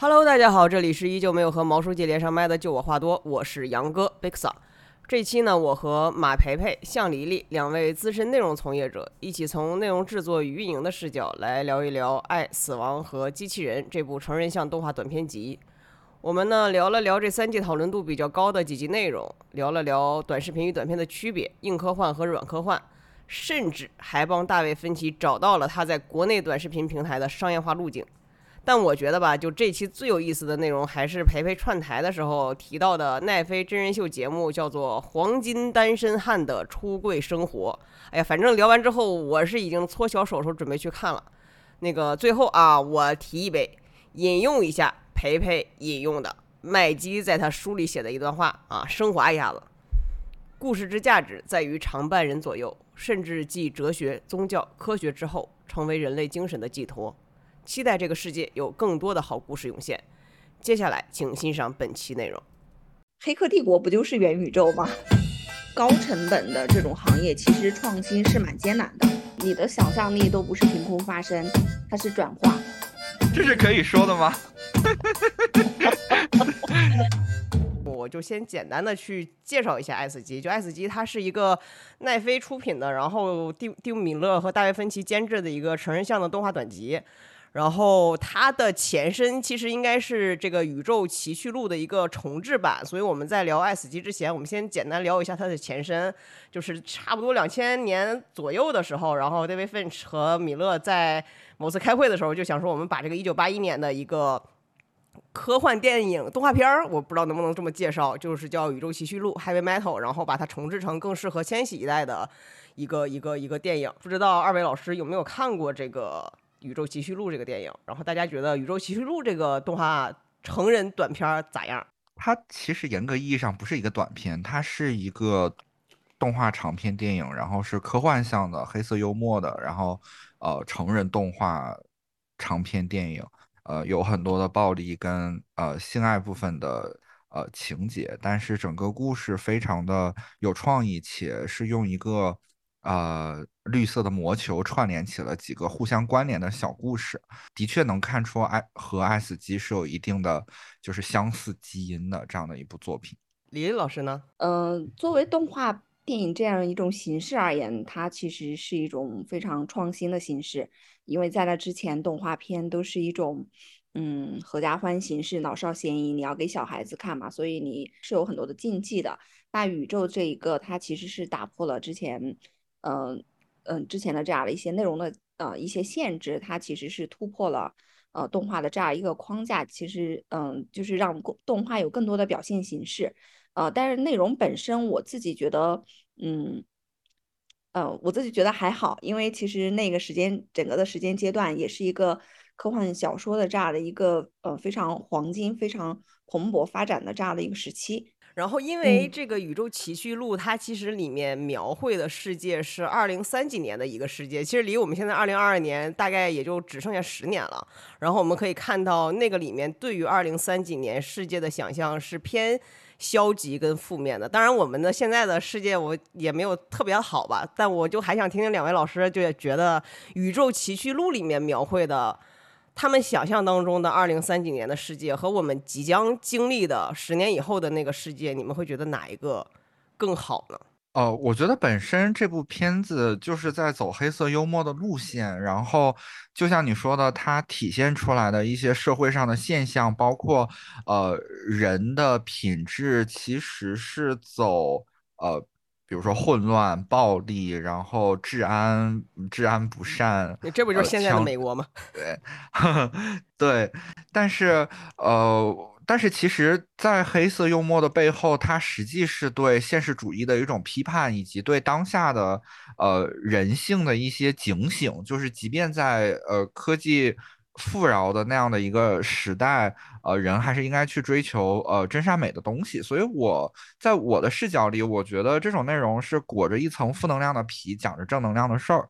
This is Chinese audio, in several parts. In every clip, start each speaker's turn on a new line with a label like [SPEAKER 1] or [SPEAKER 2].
[SPEAKER 1] Hello，大家好，这里是依旧没有和毛书记连上麦的，就我话多，我是杨哥 Big Sa。这期呢，我和马培培、向黎黎两位资深内容从业者一起从内容制作与运营的视角来聊一聊《爱、死亡和机器人》这部成人向动画短片集。我们呢聊了聊这三季讨论度比较高的几集内容，聊了聊短视频与短片的区别，硬科幻和软科幻，甚至还帮大卫芬奇找到了他在国内短视频平台的商业化路径。但我觉得吧，就这期最有意思的内容，还是培培串台的时候提到的奈飞真人秀节目，叫做《黄金单身汉的出柜生活》。哎呀，反正聊完之后，我是已经搓小手手准备去看了。那个最后啊，我提一杯，引用一下培培引用的麦基在他书里写的一段话啊，升华一下子。故事之价值在于常伴人左右，甚至继哲学、宗教、科学之后，成为人类精神的寄托。期待这个世界有更多的好故事涌现。接下来，请欣赏本期内容。
[SPEAKER 2] 黑客帝国不就是元宇宙吗？高成本的这种行业，其实创新是蛮艰难的。你的想象力都不是凭空发生，它是转化。
[SPEAKER 3] 这是可以说的吗？
[SPEAKER 1] 我就先简单的去介绍一下《爱死机》。就《爱死机》，它是一个奈飞出品的，然后蒂蒂姆·米勒和大卫·芬奇监制的一个成人向的动画短集。然后它的前身其实应该是这个《宇宙奇趣录》的一个重制版，所以我们在聊《爱死机》之前，我们先简单聊一下它的前身，就是差不多两千年左右的时候，然后 David Finch 和米勒在某次开会的时候就想说，我们把这个一九八一年的一个科幻电影动画片儿，我不知道能不能这么介绍，就是叫《宇宙奇趣录》（Heavy Metal），然后把它重制成更适合千禧一代的一个一个一个电影。不知道二位老师有没有看过这个？《宇宙奇趣录》这个电影，然后大家觉得《宇宙奇趣录》这个动画成人短片咋样？
[SPEAKER 3] 它其实严格意义上不是一个短片，它是一个动画长片电影，然后是科幻向的、黑色幽默的，然后呃成人动画长片电影，呃有很多的暴力跟呃性爱部分的呃情节，但是整个故事非常的有创意，且是用一个。呃，绿色的魔球串联起了几个互相关联的小故事，的确能看出爱和爱死机是有一定的就是相似基因的这样的一部作品。
[SPEAKER 1] 李李老师呢？
[SPEAKER 2] 嗯，作为动画电影这样一种形式而言，它其实是一种非常创新的形式，因为在那之前，动画片都是一种嗯合家欢形式，老少咸宜，你要给小孩子看嘛，所以你是有很多的禁忌的。那宇宙这一个，它其实是打破了之前。嗯嗯，之前的这样的一些内容的呃一些限制，它其实是突破了呃动画的这样一个框架，其实嗯就是让动画有更多的表现形式，呃，但是内容本身我自己觉得嗯呃我自己觉得还好，因为其实那个时间整个的时间阶段也是一个科幻小说的这样的一个呃非常黄金、非常蓬勃发展的这样的一个时期。
[SPEAKER 1] 然后，因为这个《宇宙奇趣录》，它其实里面描绘的世界是二零三几年的一个世界，其实离我们现在二零二二年大概也就只剩下十年了。然后我们可以看到，那个里面对于二零三几年世界的想象是偏消极跟负面的。当然，我们的现在的世界我也没有特别好吧，但我就还想听听两位老师就觉得《宇宙奇趣录》里面描绘的。他们想象当中的二零三几年的世界和我们即将经历的十年以后的那个世界，你们会觉得哪一个更好呢？
[SPEAKER 3] 呃，我觉得本身这部片子就是在走黑色幽默的路线，然后就像你说的，它体现出来的一些社会上的现象，包括呃人的品质，其实是走呃。比如说混乱、暴力，然后治安治安不善，
[SPEAKER 1] 这不就是现在的美国吗？
[SPEAKER 3] 对，对，但是呃，但是其实，在黑色幽默的背后，它实际是对现实主义的一种批判，以及对当下的呃人性的一些警醒。就是即便在呃科技。富饶的那样的一个时代，呃，人还是应该去追求呃真善美的东西。所以我在我的视角里，我觉得这种内容是裹着一层负能量的皮，讲着正能量的事儿。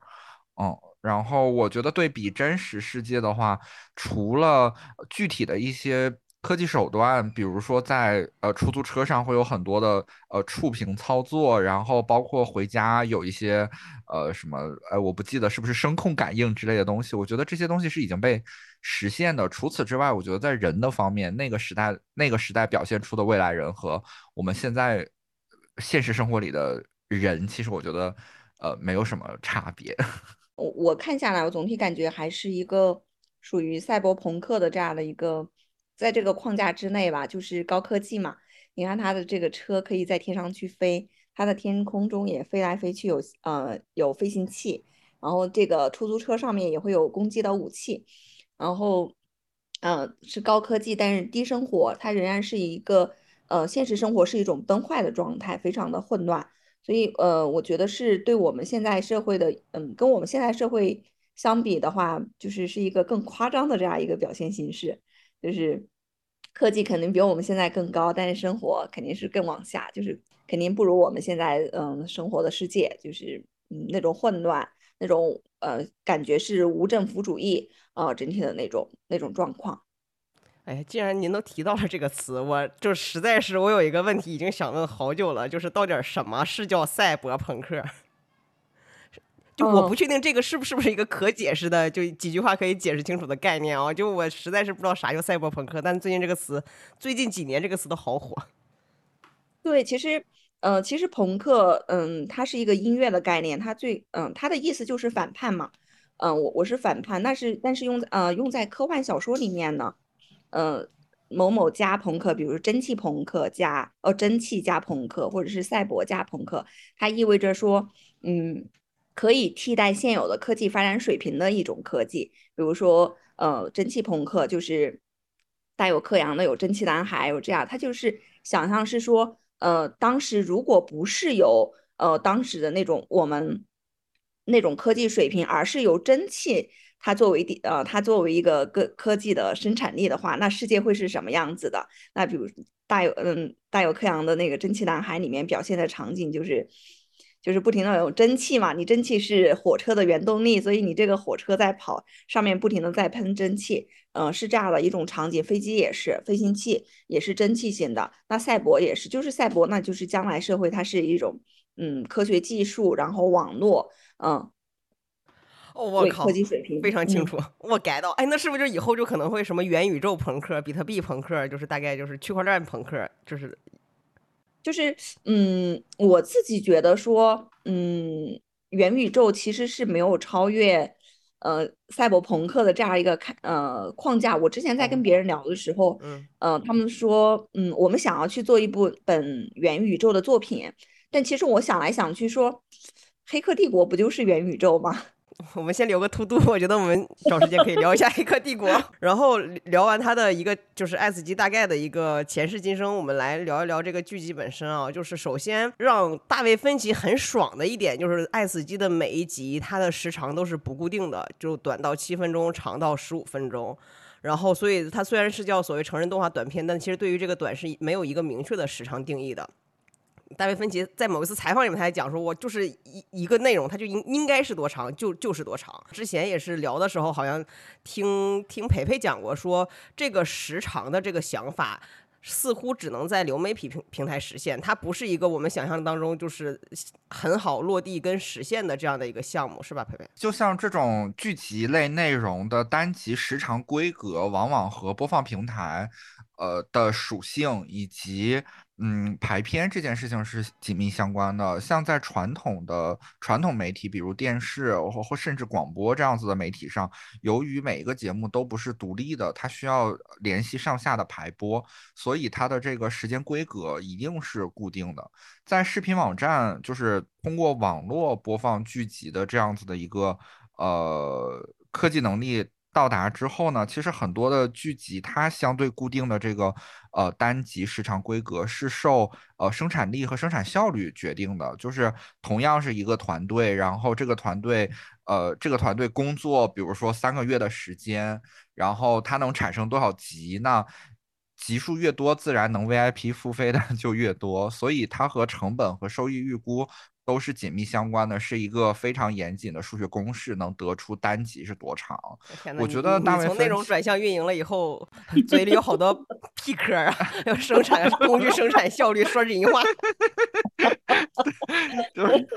[SPEAKER 3] 嗯，然后我觉得对比真实世界的话，除了具体的一些科技手段，比如说在呃出租车上会有很多的呃触屏操作，然后包括回家有一些呃什么呃我不记得是不是声控感应之类的东西。我觉得这些东西是已经被实现的。除此之外，我觉得在人的方面，那个时代那个时代表现出的未来人和我们现在现实生活里的人，其实我觉得呃没有什么差别。
[SPEAKER 2] 我我看下来，我总体感觉还是一个属于赛博朋克的这样的一个。在这个框架之内吧，就是高科技嘛。你看它的这个车可以在天上去飞，它的天空中也飞来飞去，有呃有飞行器。然后这个出租车上面也会有攻击的武器。然后，呃，是高科技，但是低生活，它仍然是一个呃现实生活是一种崩坏的状态，非常的混乱。所以呃，我觉得是对我们现在社会的，嗯，跟我们现在社会相比的话，就是是一个更夸张的这样一个表现形式。就是科技肯定比我们现在更高，但是生活肯定是更往下，就是肯定不如我们现在嗯生活的世界，就是嗯那种混乱，那种呃感觉是无政府主义啊整体的那种那种状况。
[SPEAKER 1] 哎，既然您都提到了这个词，我就实在是我有一个问题已经想问好久了，就是到底什么是叫赛博朋克？就我不确定这个是不是不是一个可解释的，就几句话可以解释清楚的概念啊！就我实在是不知道啥叫赛博朋克，但最近这个词，最近几年这个词都好火。
[SPEAKER 2] 对，其实，呃，其实朋克，嗯，它是一个音乐的概念，它最，嗯，它的意思就是反叛嘛。嗯，我我是反叛，但是但是用呃用在科幻小说里面呢，呃，某某加朋克，比如蒸汽朋克加哦蒸汽加朋克，或者是赛博加朋克，它意味着说，嗯。可以替代现有的科技发展水平的一种科技，比如说，呃，蒸汽朋克就是带有克洋的，有蒸汽男孩，有这样，他就是想象是说，呃，当时如果不是有呃当时的那种我们那种科技水平，而是由蒸汽它作为第呃它作为一个科科技的生产力的话，那世界会是什么样子的？那比如带有嗯带有克洋的那个蒸汽男孩里面表现的场景就是。就是不停的有蒸汽嘛，你蒸汽是火车的原动力，所以你这个火车在跑，上面不停的在喷蒸汽，嗯，是这样的一种场景。飞机也是，飞行器也是蒸汽型的。那赛博也是，就是赛博，那就是将来社会它是一种，嗯，科学技术，然后网络，嗯，
[SPEAKER 1] 哦，我靠，
[SPEAKER 2] 科技水平
[SPEAKER 1] 非常清楚，我 get 到。哎，那是不是就以后就可能会什么元宇宙朋克、比特币朋克，就是大概就是区块链朋克，就是。
[SPEAKER 2] 就是，嗯，我自己觉得说，嗯，元宇宙其实是没有超越，呃，赛博朋克的这样一个看，呃，框架。我之前在跟别人聊的时候，嗯，呃，他们说，嗯，我们想要去做一部本元宇宙的作品，但其实我想来想去说，《黑客帝国》不就是元宇宙吗？
[SPEAKER 1] 我们先留个 to do，，我觉得我们找时间可以聊一下《黑客帝国》，然后聊完它的一个就是《爱死机》大概的一个前世今生，我们来聊一聊这个剧集本身啊。就是首先让大卫芬奇很爽的一点，就是《爱死机》的每一集它的时长都是不固定的，就短到七分钟，长到十五分钟。然后，所以它虽然是叫所谓成人动画短片，但其实对于这个短是没有一个明确的时长定义的。大卫芬奇在某一次采访里面，他还讲说，我就是一一个内容，它就应应该是多长，就就是多长。之前也是聊的时候，好像听听培培讲过，说这个时长的这个想法，似乎只能在流媒体平平台实现，它不是一个我们想象当中就是很好落地跟实现的这样的一个项目，是吧，培培？
[SPEAKER 3] 就像这种剧集类内容的单集时长规格，往往和播放平台，呃的属性以及。嗯，排片这件事情是紧密相关的。像在传统的传统媒体，比如电视或或甚至广播这样子的媒体上，由于每一个节目都不是独立的，它需要联系上下的排播，所以它的这个时间规格一定是固定的。在视频网站，就是通过网络播放剧集的这样子的一个呃科技能力。到达之后呢，其实很多的剧集它相对固定的这个呃单集时长规格是受呃生产力和生产效率决定的。就是同样是一个团队，然后这个团队呃这个团队工作，比如说三个月的时间，然后它能产生多少集，那集数越多，自然能 VIP 付费的 就越多，所以它和成本和收益预估。都是紧密相关的，是一个非常严谨的数学公式，能得出单集是多长。我觉得大卫
[SPEAKER 1] 从内容转向运营了以后，嘴里有好多 P 科啊，要生产工具生产效率说人话。
[SPEAKER 3] 就是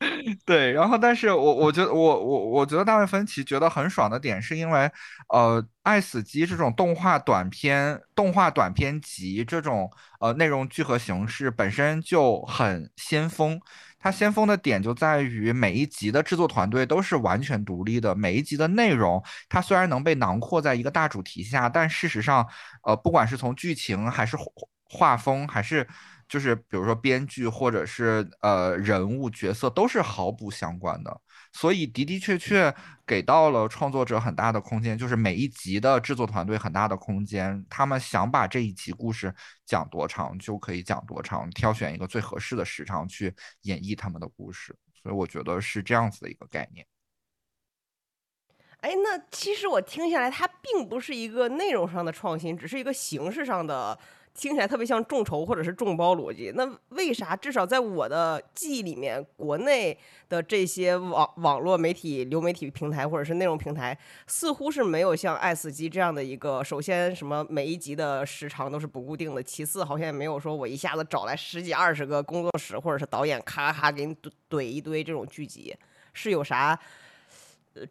[SPEAKER 3] 对，然后但是我我觉得我我我觉得大卫芬奇觉得很爽的点是因为，呃，《爱死机》这种动画短片、动画短片集这种呃内容聚合形式本身就很先锋。它先锋的点就在于每一集的制作团队都是完全独立的，每一集的内容它虽然能被囊括在一个大主题下，但事实上，呃，不管是从剧情还是画风还是。就是比如说编剧或者是呃人物角色都是毫不相关的，所以的的确确给到了创作者很大的空间，就是每一集的制作团队很大的空间，他们想把这一集故事讲多长就可以讲多长，挑选一个最合适的时长去演绎他们的故事，所以我觉得是这样子的一个概念。
[SPEAKER 1] 哎，那其实我听下来，它并不是一个内容上的创新，只是一个形式上的。听起来特别像众筹或者是众包逻辑，那为啥至少在我的记忆里面，国内的这些网网络媒体、流媒体平台或者是内容平台，似乎是没有像爱死机这样的一个，首先什么每一集的时长都是不固定的，其次好像也没有说我一下子找来十几二十个工作室或者是导演咔咔给你怼怼一堆这种剧集，是有啥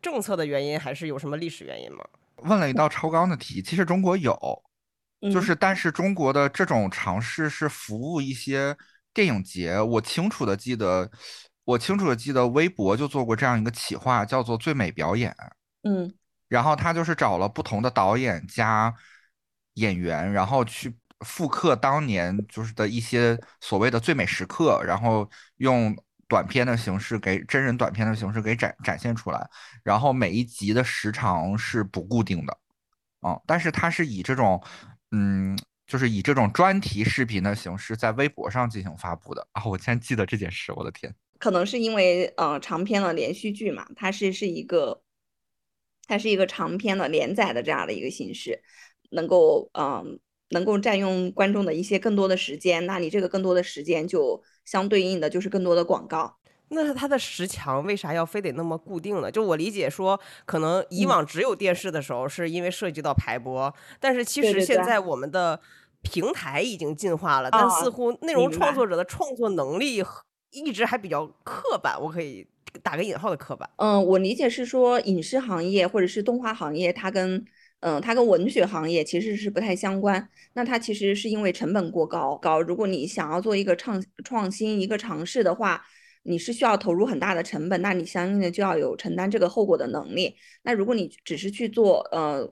[SPEAKER 1] 政策的原因，还是有什么历史原因吗？
[SPEAKER 3] 问了一道超纲的题，其实中国有。就是，但是中国的这种尝试是服务一些电影节。我清楚的记得，我清楚的记得，微博就做过这样一个企划，叫做“最美表演”。
[SPEAKER 2] 嗯，
[SPEAKER 3] 然后他就是找了不同的导演加演员，然后去复刻当年就是的一些所谓的最美时刻，然后用短片的形式给真人短片的形式给展展现出来。然后每一集的时长是不固定的，嗯，但是它是以这种。嗯，就是以这种专题视频的形式在微博上进行发布的啊！我竟然记得这件事，我的天！
[SPEAKER 2] 可能是因为呃长篇的连续剧嘛，它是是一个，它是一个长篇的连载的这样的一个形式，能够嗯能够占用观众的一些更多的时间，那你这个更多的时间就相对应的就是更多的广告。
[SPEAKER 1] 那它的十强为啥要非得那么固定呢？就我理解说，可能以往只有电视的时候，是因为涉及到排播，但是其实现在我们的平台已经进化了，但似乎内容创作者的创作能力一直还比较刻板，我可以打个引号的刻板。
[SPEAKER 2] 嗯，我理解是说，影视行业或者是动画行业，它跟嗯它跟文学行业其实是不太相关。那它其实是因为成本过高高，如果你想要做一个创创新一个尝试的话。你是需要投入很大的成本，那你相应的就要有承担这个后果的能力。那如果你只是去做，呃，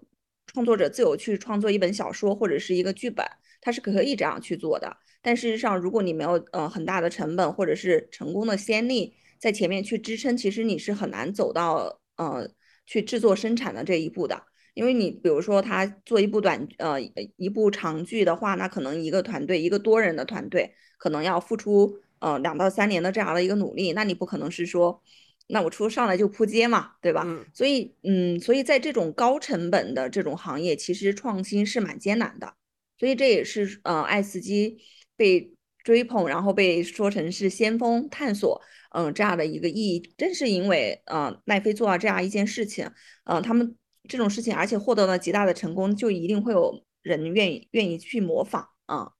[SPEAKER 2] 创作者自由去创作一本小说或者是一个剧本，它是可以这样去做的。但事实上，如果你没有呃很大的成本或者是成功的先例在前面去支撑，其实你是很难走到呃去制作生产的这一步的。因为你比如说他做一部短呃一部长剧的话，那可能一个团队一个多人的团队可能要付出。呃，两到三年的这样的一个努力，那你不可能是说，那我出上来就扑街嘛，对吧？所以，嗯，所以在这种高成本的这种行业，其实创新是蛮艰难的。所以这也是呃，爱斯基被追捧，然后被说成是先锋探索，嗯，这样的一个意义。正是因为呃，奈飞做了这样一件事情，嗯，他们这种事情，而且获得了极大的成功，就一定会有人愿意愿意去模仿啊。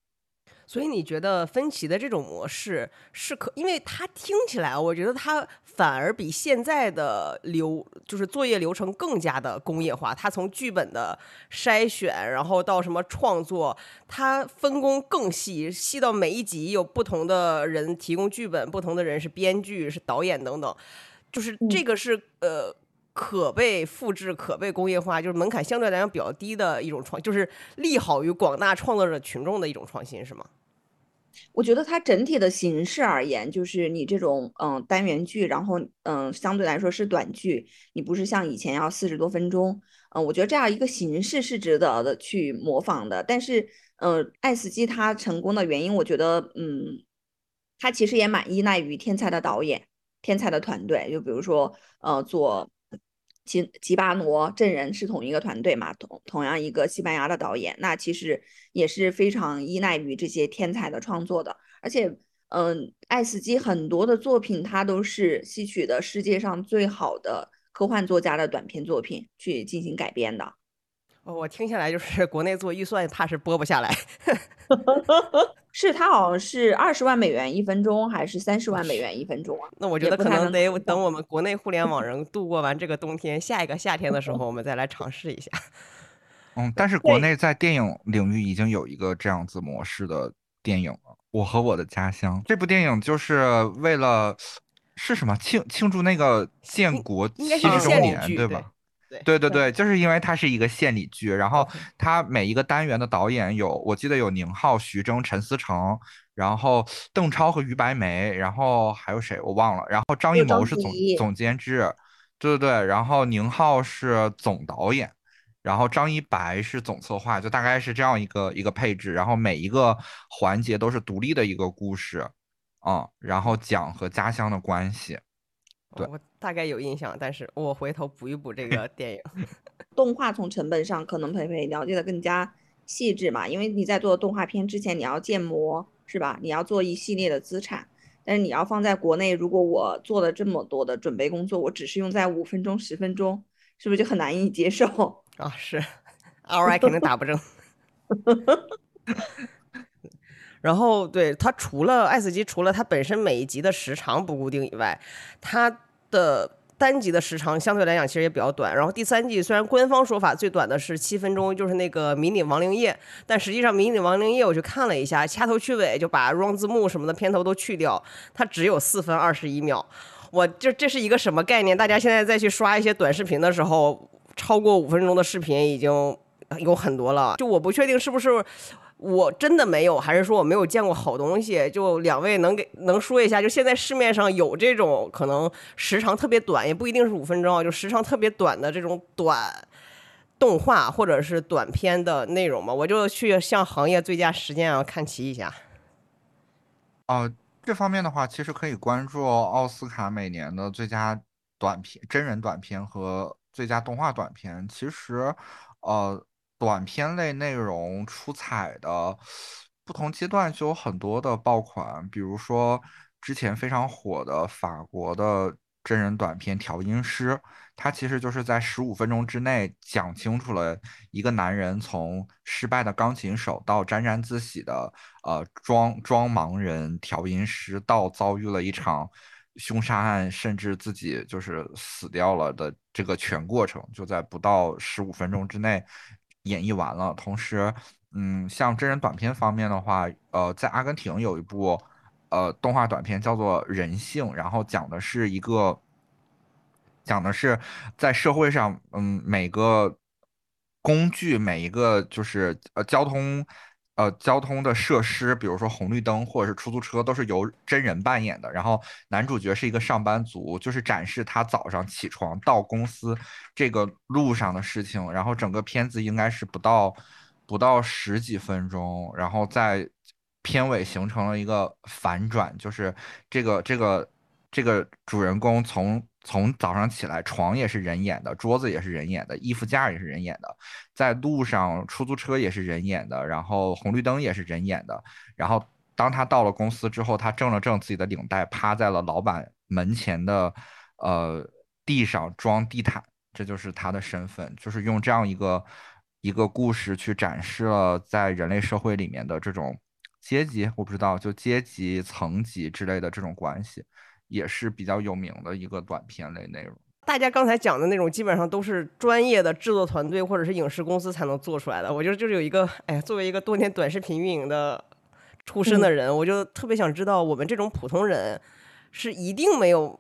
[SPEAKER 1] 所以你觉得分歧的这种模式是可？因为它听起来，我觉得它反而比现在的流就是作业流程更加的工业化。它从剧本的筛选，然后到什么创作，它分工更细，细到每一集有不同的人提供剧本，不同的人是编剧、是导演等等。就是这个是呃可被复制、可被工业化，就是门槛相对来讲比较低的一种创，就是利好于广大创作者群众的一种创新，是吗？
[SPEAKER 2] 我觉得它整体的形式而言，就是你这种嗯单元剧，然后嗯相对来说是短剧，你不是像以前要四十多分钟，嗯，我觉得这样一个形式是值得的去模仿的。但是，嗯，爱死机它成功的原因，我觉得嗯，它其实也蛮依赖于天才的导演、天才的团队，就比如说呃做。吉吉巴罗证人是同一个团队嘛？同同样一个西班牙的导演，那其实也是非常依赖于这些天才的创作的。而且，嗯，爱斯基很多的作品，它都是吸取的世界上最好的科幻作家的短篇作品去进行改编的。
[SPEAKER 1] 哦我听下来就是国内做预算，怕是播不下来。
[SPEAKER 2] 是它好像是二十万美元一分钟，还是三十万美元一分钟啊？
[SPEAKER 1] 那我觉得可能得等我们国内互联网人度过完这个冬天，下一个夏天的时候，我们再来尝试一下。
[SPEAKER 3] 嗯，但是国内在电影领域已经有一个这样子模式的电影了，《我和我的家乡》这部电影就是为了是什么庆庆祝那个建国七十周年，对吧？对对对，就是因为它是一个献礼剧，然后它每一个单元的导演有，我记得有宁浩、徐峥、陈思诚，然后邓超和于白眉，然后还有谁我忘了，然后张艺谋是总总监制，对对对，然后宁浩是总导演，然后张一白是总策划，就大概是这样一个一个配置，然后每一个环节都是独立的一个故事，嗯，然后讲和家乡的关系。
[SPEAKER 1] 我大概有印象，但是我回头补一补这个 电影。
[SPEAKER 2] 动画从成本上可能培培了解的更加细致嘛，因为你在做动画片之前你要建模是吧？你要做一系列的资产，但是你要放在国内，如果我做了这么多的准备工作，我只是用在五分钟、十分钟，是不是就很难以接受
[SPEAKER 1] 啊？是，ROI 肯定打不正。然后，对它除了爱死机，除了它本身每一集的时长不固定以外，它的单集的时长相对来讲其实也比较短。然后第三季虽然官方说法最短的是七分钟，就是那个迷你亡灵夜，但实际上迷你亡灵夜我去看了一下，掐头去尾就把 run 字幕什么的片头都去掉，它只有四分二十一秒。我这这是一个什么概念？大家现在再去刷一些短视频的时候，超过五分钟的视频已经有很多了。就我不确定是不是。我真的没有，还是说我没有见过好东西？就两位能给能说一下，就现在市面上有这种可能时长特别短，也不一定是五分钟啊，就时长特别短的这种短动画或者是短片的内容吗？我就去向行业最佳时间啊看齐一下。
[SPEAKER 3] 哦，这方面的话，其实可以关注奥斯卡每年的最佳短片、真人短片和最佳动画短片。其实，呃。短片类内容出彩的，不同阶段就有很多的爆款，比如说之前非常火的法国的真人短片《调音师》，它其实就是在十五分钟之内讲清楚了一个男人从失败的钢琴手到沾沾自喜的呃装装盲人调音师，到遭遇了一场凶杀案，甚至自己就是死掉了的这个全过程，就在不到十五分钟之内。演绎完了，同时，嗯，像真人短片方面的话，呃，在阿根廷有一部，呃，动画短片叫做《人性》，然后讲的是一个，讲的是在社会上，嗯，每个工具，每一个就是呃交通。呃，交通的设施，比如说红绿灯或者是出租车，都是由真人扮演的。然后男主角是一个上班族，就是展示他早上起床到公司这个路上的事情。然后整个片子应该是不到不到十几分钟，然后在片尾形成了一个反转，就是这个这个这个主人公从。从早上起来，床也是人演的，桌子也是人演的，衣服架也是人演的，在路上，出租车也是人演的，然后红绿灯也是人演的。然后当他到了公司之后，他正了正自己的领带，趴在了老板门前的呃地上装地毯，这就是他的身份，就是用这样一个一个故事去展示了在人类社会里面的这种阶级，我不知道就阶级层级之类的这种关系。也是比较有名的一个短片类内容。
[SPEAKER 1] 大家刚才讲的那种，基本上都是专业的制作团队或者是影视公司才能做出来的。我觉得就是有一个，哎呀，作为一个多年短视频运营的出身的人，我就特别想知道，我们这种普通人是一定没有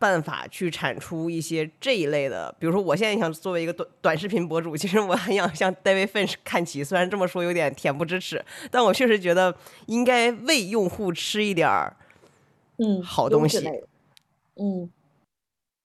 [SPEAKER 1] 办法去产出一些这一类的。比如说，我现在想作为一个短短视频博主，其实我很想向 David Finch 看齐。虽然这么说有点恬不知耻，但我确实觉得应该为用户吃一点儿。
[SPEAKER 2] 嗯，
[SPEAKER 1] 好东西。
[SPEAKER 2] 嗯，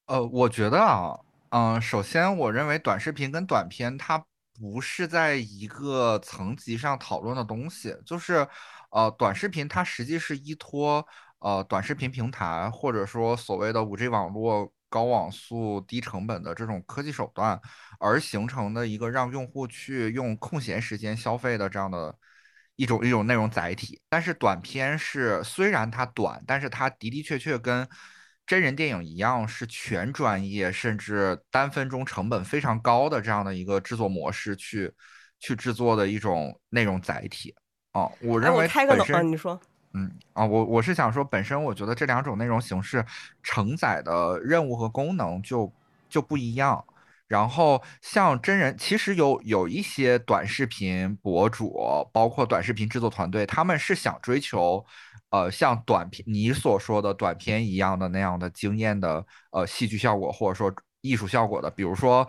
[SPEAKER 3] 呃，我觉得啊，嗯，首先，我认为短视频跟短片它不是在一个层级上讨论的东西。就是，呃，短视频它实际是依托呃短视频平台或者说所谓的五 G 网络、高网速、低成本的这种科技手段而形成的一个让用户去用空闲时间消费的这样的。一种一种内容载体，但是短片是虽然它短，但是它的的确确跟真人电影一样，是全专业甚至单分钟成本非常高的这样的一个制作模式去去制作的一种内容载体。哦，我认为
[SPEAKER 1] 开个
[SPEAKER 3] 脑，
[SPEAKER 1] 你说，
[SPEAKER 3] 嗯啊，我我是想说，本身我觉得这两种内容形式承载的任务和功能就就不一样。然后像真人，其实有有一些短视频博主，包括短视频制作团队，他们是想追求，呃，像短片你所说的短片一样的那样的惊艳的呃戏剧效果，或者说艺术效果的。比如说，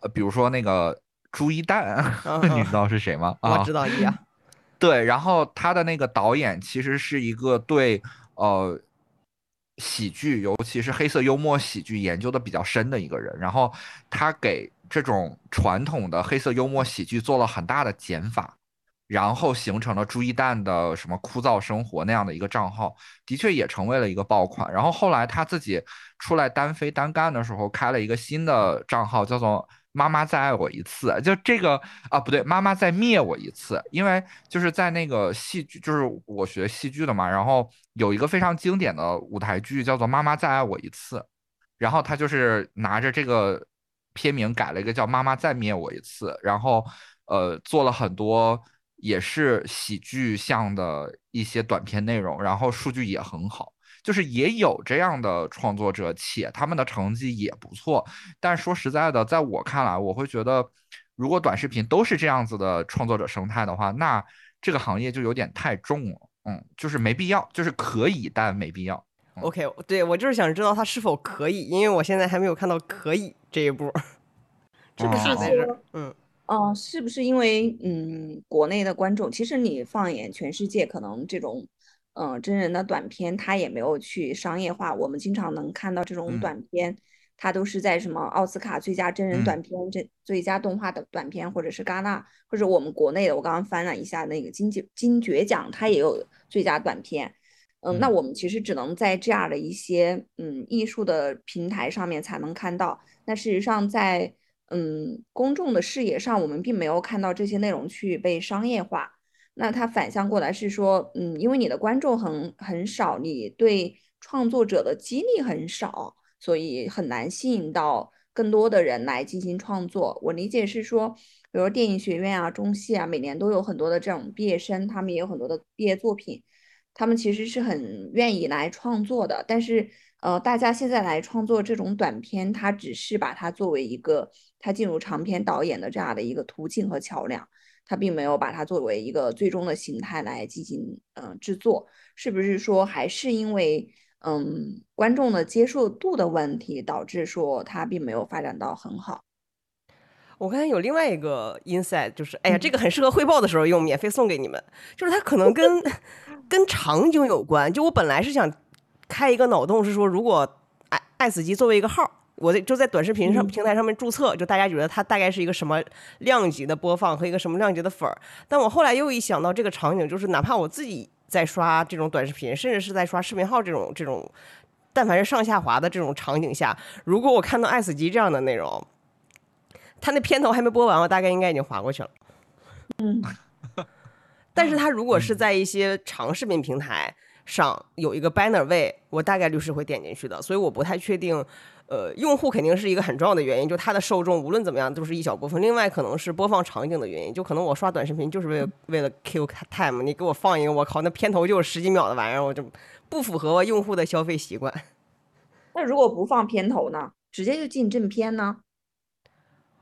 [SPEAKER 3] 呃，比如说那个朱一蛋，你知道是谁吗？
[SPEAKER 1] 我知道一样。
[SPEAKER 3] 对，然后他的那个导演其实是一个对呃。喜剧，尤其是黑色幽默喜剧研究的比较深的一个人，然后他给这种传统的黑色幽默喜剧做了很大的减法，然后形成了朱一蛋的什么枯燥生活那样的一个账号，的确也成为了一个爆款。然后后来他自己出来单飞单干的时候，开了一个新的账号，叫做。妈妈再爱我一次，就这个啊，不对，妈妈再灭我一次，因为就是在那个戏剧，就是我学戏剧的嘛，然后有一个非常经典的舞台剧叫做《妈妈再爱我一次》，然后他就是拿着这个片名改了一个叫《妈妈再灭我一次》，然后呃做了很多也是喜剧向的一些短片内容，然后数据也很好。就是也有这样的创作者，且他们的成绩也不错。但说实在的，在我看来，我会觉得，如果短视频都是这样子的创作者生态的话，那这个行业就有点太重了。嗯，就是没必要，就是可以，但没必要。
[SPEAKER 1] OK，对我就是想知道他是否可以，因为我现在还没有看到可以这一步。
[SPEAKER 2] 这个
[SPEAKER 1] 是
[SPEAKER 2] 在这嗯哦，是不是因为嗯，国内的观众，其实你放眼全世界，可能这种。嗯，真人的短片他也没有去商业化。我们经常能看到这种短片，它都是在什么奥斯卡最佳真人短片、这最佳动画的短片，或者是戛纳，或者我们国内的。我刚刚翻了一下那个金爵金爵奖，它也有最佳短片。嗯，那我们其实只能在这样的一些嗯艺术的平台上面才能看到。那事实上，在嗯公众的视野上，我们并没有看到这些内容去被商业化。那它反向过来是说，嗯，因为你的观众很很少，你对创作者的激励很少，所以很难吸引到更多的人来进行创作。我理解是说，比如电影学院啊、中戏啊，每年都有很多的这种毕业生，他们也有很多的毕业作品，他们其实是很愿意来创作的。但是，呃，大家现在来创作这种短片，它只是把它作为一个他进入长篇导演的这样的一个途径和桥梁。他并没有把它作为一个最终的形态来进行嗯制作，是不是说还是因为嗯观众的接受度的问题导致说它并没有发展到很好？
[SPEAKER 1] 我刚才有另外一个 insight，就是哎呀，这个很适合汇报的时候用，免费送给你们。就是它可能跟 跟场景有关。就我本来是想开一个脑洞，是说如果爱爱死机作为一个号。我就在短视频上平台上面注册，就大家觉得它大概是一个什么量级的播放和一个什么量级的粉儿。但我后来又一想到这个场景，就是哪怕我自己在刷这种短视频，甚至是在刷视频号这种这种，但凡是上下滑的这种场景下，如果我看到爱死机这样的内容，它那片头还没播完，我大概应该已经划过去了。
[SPEAKER 2] 嗯，
[SPEAKER 1] 但是它如果是在一些长视频平台上有一个 banner 位，我大概率是会点进去的，所以我不太确定。呃，用户肯定是一个很重要的原因，就它的受众无论怎么样都是一小部分。另外，可能是播放场景的原因，就可能我刷短视频就是为了为了 kill time，你给我放一个，我靠，那片头就是十几秒的玩意儿，我就不符合用户的消费习惯。
[SPEAKER 2] 那如果不放片头呢？直接就进正片呢？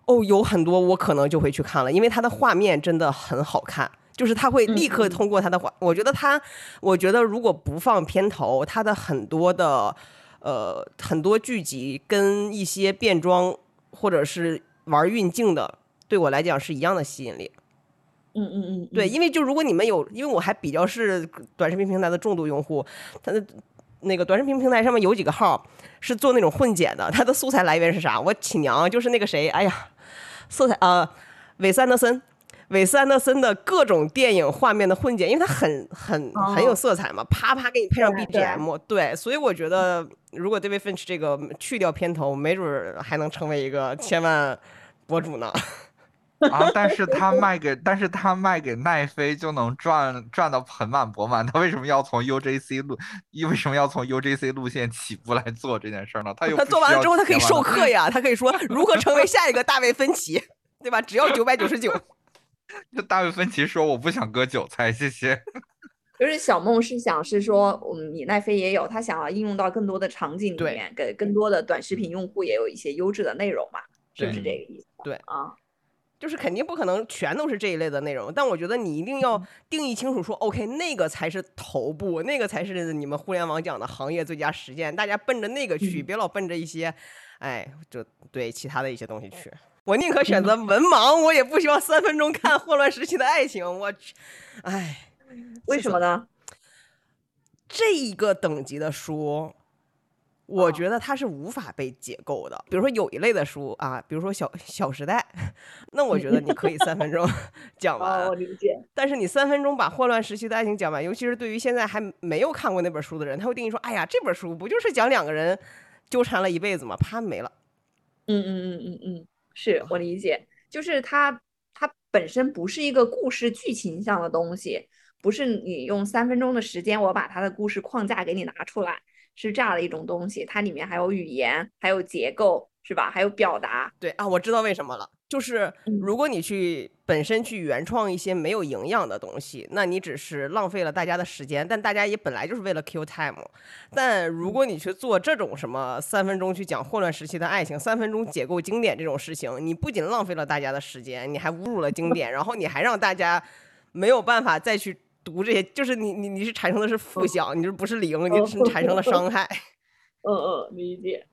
[SPEAKER 1] 哦，有很多我可能就会去看了，因为它的画面真的很好看，就是它会立刻通过它的画，我觉得它，我觉得如果不放片头，它的很多的。呃，很多剧集跟一些变装或者是玩运镜的，对我来讲是一样的吸引力。
[SPEAKER 2] 嗯嗯嗯，
[SPEAKER 1] 对，因为就如果你们有，因为我还比较是短视频平台的重度用户，他的那个短视频平台上面有几个号是做那种混剪的，它的素材来源是啥？我亲娘就是那个谁，哎呀，色彩啊，韦斯安德森。韦斯安德森的各种电影画面的混剪，因为它很很很有色彩嘛，啪啪给你配上 BGM，对，所以我觉得如果 David Finch 这个去掉片头，没准还能成为一个千万博主呢。
[SPEAKER 3] 啊，但是他卖给，但是他卖给奈飞就能赚赚到盆满钵满，他为什么要从 UJC 路，为什么要从 UJC 路线起步来做这件事呢？他又
[SPEAKER 1] 他做完了之后，他可以授课
[SPEAKER 3] 呀，
[SPEAKER 1] 呀，他可以说如何成为下一个大卫芬奇，对吧？只要九百九十九。
[SPEAKER 3] 就大卫芬奇说我不想割韭菜，谢谢。
[SPEAKER 2] 就是小梦是想是说，嗯，米奈飞也有，他想要应用到更多的场景里面，给更多的短视频用户也有一些优质的内容嘛，是不是这个意思？
[SPEAKER 1] 对
[SPEAKER 2] 啊，
[SPEAKER 1] 就是肯定不可能全都是这一类的内容，但我觉得你一定要定义清楚，说 OK，那个才是头部，那个才是你们互联网讲的行业最佳实践，大家奔着那个去，别老奔着一些，哎，就对其他的一些东西去。我宁可选择文盲，我也不希望三分钟看混乱时期的爱情。我去，哎。
[SPEAKER 2] 为什么呢？
[SPEAKER 1] 这一个等级的书，我觉得它是无法被解构的。比如说有一类的书啊，比如说《小小时代》，那我觉得你可以三分钟 讲完。
[SPEAKER 2] 我理解。
[SPEAKER 1] 但是你三分钟把混乱时期的爱情讲完，尤其是对于现在还没有看过那本书的人，他会定义说：“哎呀，这本书不就是讲两个人纠缠了一辈子吗？”啪没了。
[SPEAKER 2] 嗯嗯嗯嗯嗯，是我理解，就是它它本身不是一个故事剧情向的东西。不是你用三分钟的时间，我把它的故事框架给你拿出来，是这样的一种东西。它里面还有语言，还有结构，是吧？还有表达。
[SPEAKER 1] 对啊，我知道为什么了。就是如果你去本身去原创一些没有营养的东西，那你只是浪费了大家的时间。但大家也本来就是为了 Q time。但如果你去做这种什么三分钟去讲混乱时期的爱情，三分钟解构经典这种事情，你不仅浪费了大家的时间，你还侮辱了经典，然后你还让大家没有办法再去。读这些就是你你你是产生的是负向，你这不是零，你是产生了伤害。
[SPEAKER 2] 嗯嗯，理解。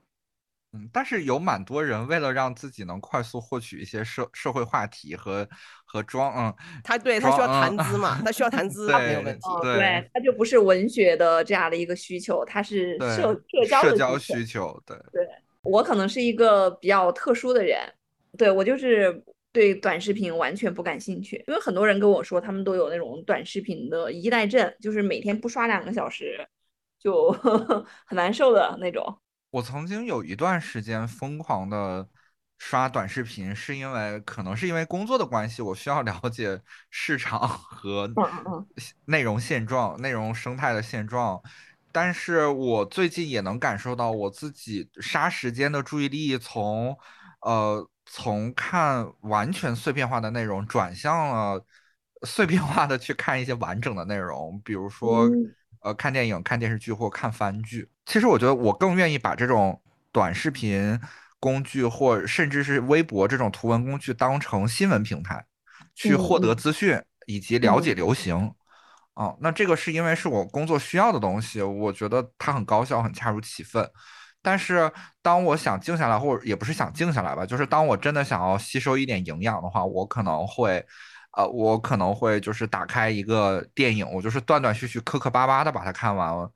[SPEAKER 3] 嗯，但是有蛮多人为了让自己能快速获取一些社社会话题和和装，嗯，
[SPEAKER 1] 他对他需要谈资嘛，他需要谈 资没有问题。
[SPEAKER 2] 对，他就不是文学的这样的一个需求，他是社社交
[SPEAKER 3] 社交需求。对
[SPEAKER 2] 对，我可能是一个比较特殊的人，对我就是。对短视频完全不感兴趣，因为很多人跟我说，他们都有那种短视频的依赖症，就是每天不刷两个小时就 很难受的那种。
[SPEAKER 3] 我曾经有一段时间疯狂的刷短视频，是因为可能是因为工作的关系，我需要了解市场和内容现状、内容生态的现状。但是我最近也能感受到，我自己杀时间的注意力从呃。从看完全碎片化的内容，转向了碎片化的去看一些完整的内容，比如说，呃，看电影、看电视剧或看番剧。其实我觉得我更愿意把这种短视频工具，或甚至是微博这种图文工具当成新闻平台，去获得资讯以及了解流行。哦，那这个是因为是我工作需要的东西，我觉得它很高效，很恰如其分。但是，当我想静下来，或者也不是想静下来吧，就是当我真的想要吸收一点营养的话，我可能会，呃，我可能会就是打开一个电影，我就是断断续续、磕磕巴巴的把它看完，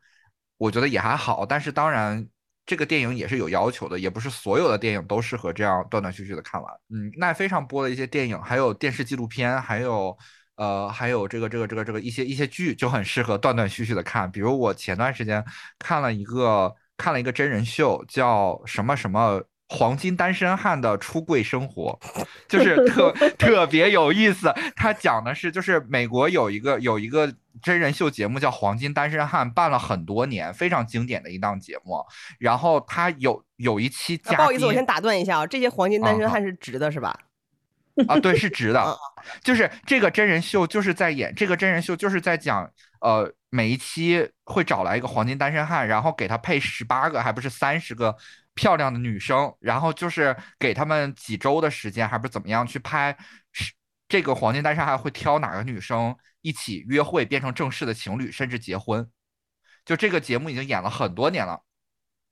[SPEAKER 3] 我觉得也还好。但是当然，这个电影也是有要求的，也不是所有的电影都适合这样断断续续的看完。嗯，奈飞上播的一些电影，还有电视纪录片，还有呃，还有这个这个这个这个一些一些剧，就很适合断断续续的看。比如我前段时间看了一个。看了一个真人秀，叫什么什么黄金单身汉的出柜生活，就是特 特别有意思。他讲的是，就是美国有一个有一个真人秀节目叫《黄金单身汉》，办了很多年，非常经典的一档节目。然后他有有一期，不
[SPEAKER 1] 好意思，我先打断一下啊，这些黄金单身汉是直的，是吧？
[SPEAKER 3] 啊，对，是直的，就是这个真人秀就是在演这个真人秀，就是在讲，呃，每一期会找来一个黄金单身汉，然后给他配十八个，还不是三十个漂亮的女生，然后就是给他们几周的时间，还不是怎么样去拍，是这个黄金单身汉会挑哪个女生一起约会，变成正式的情侣，甚至结婚，就这个节目已经演了很多年了，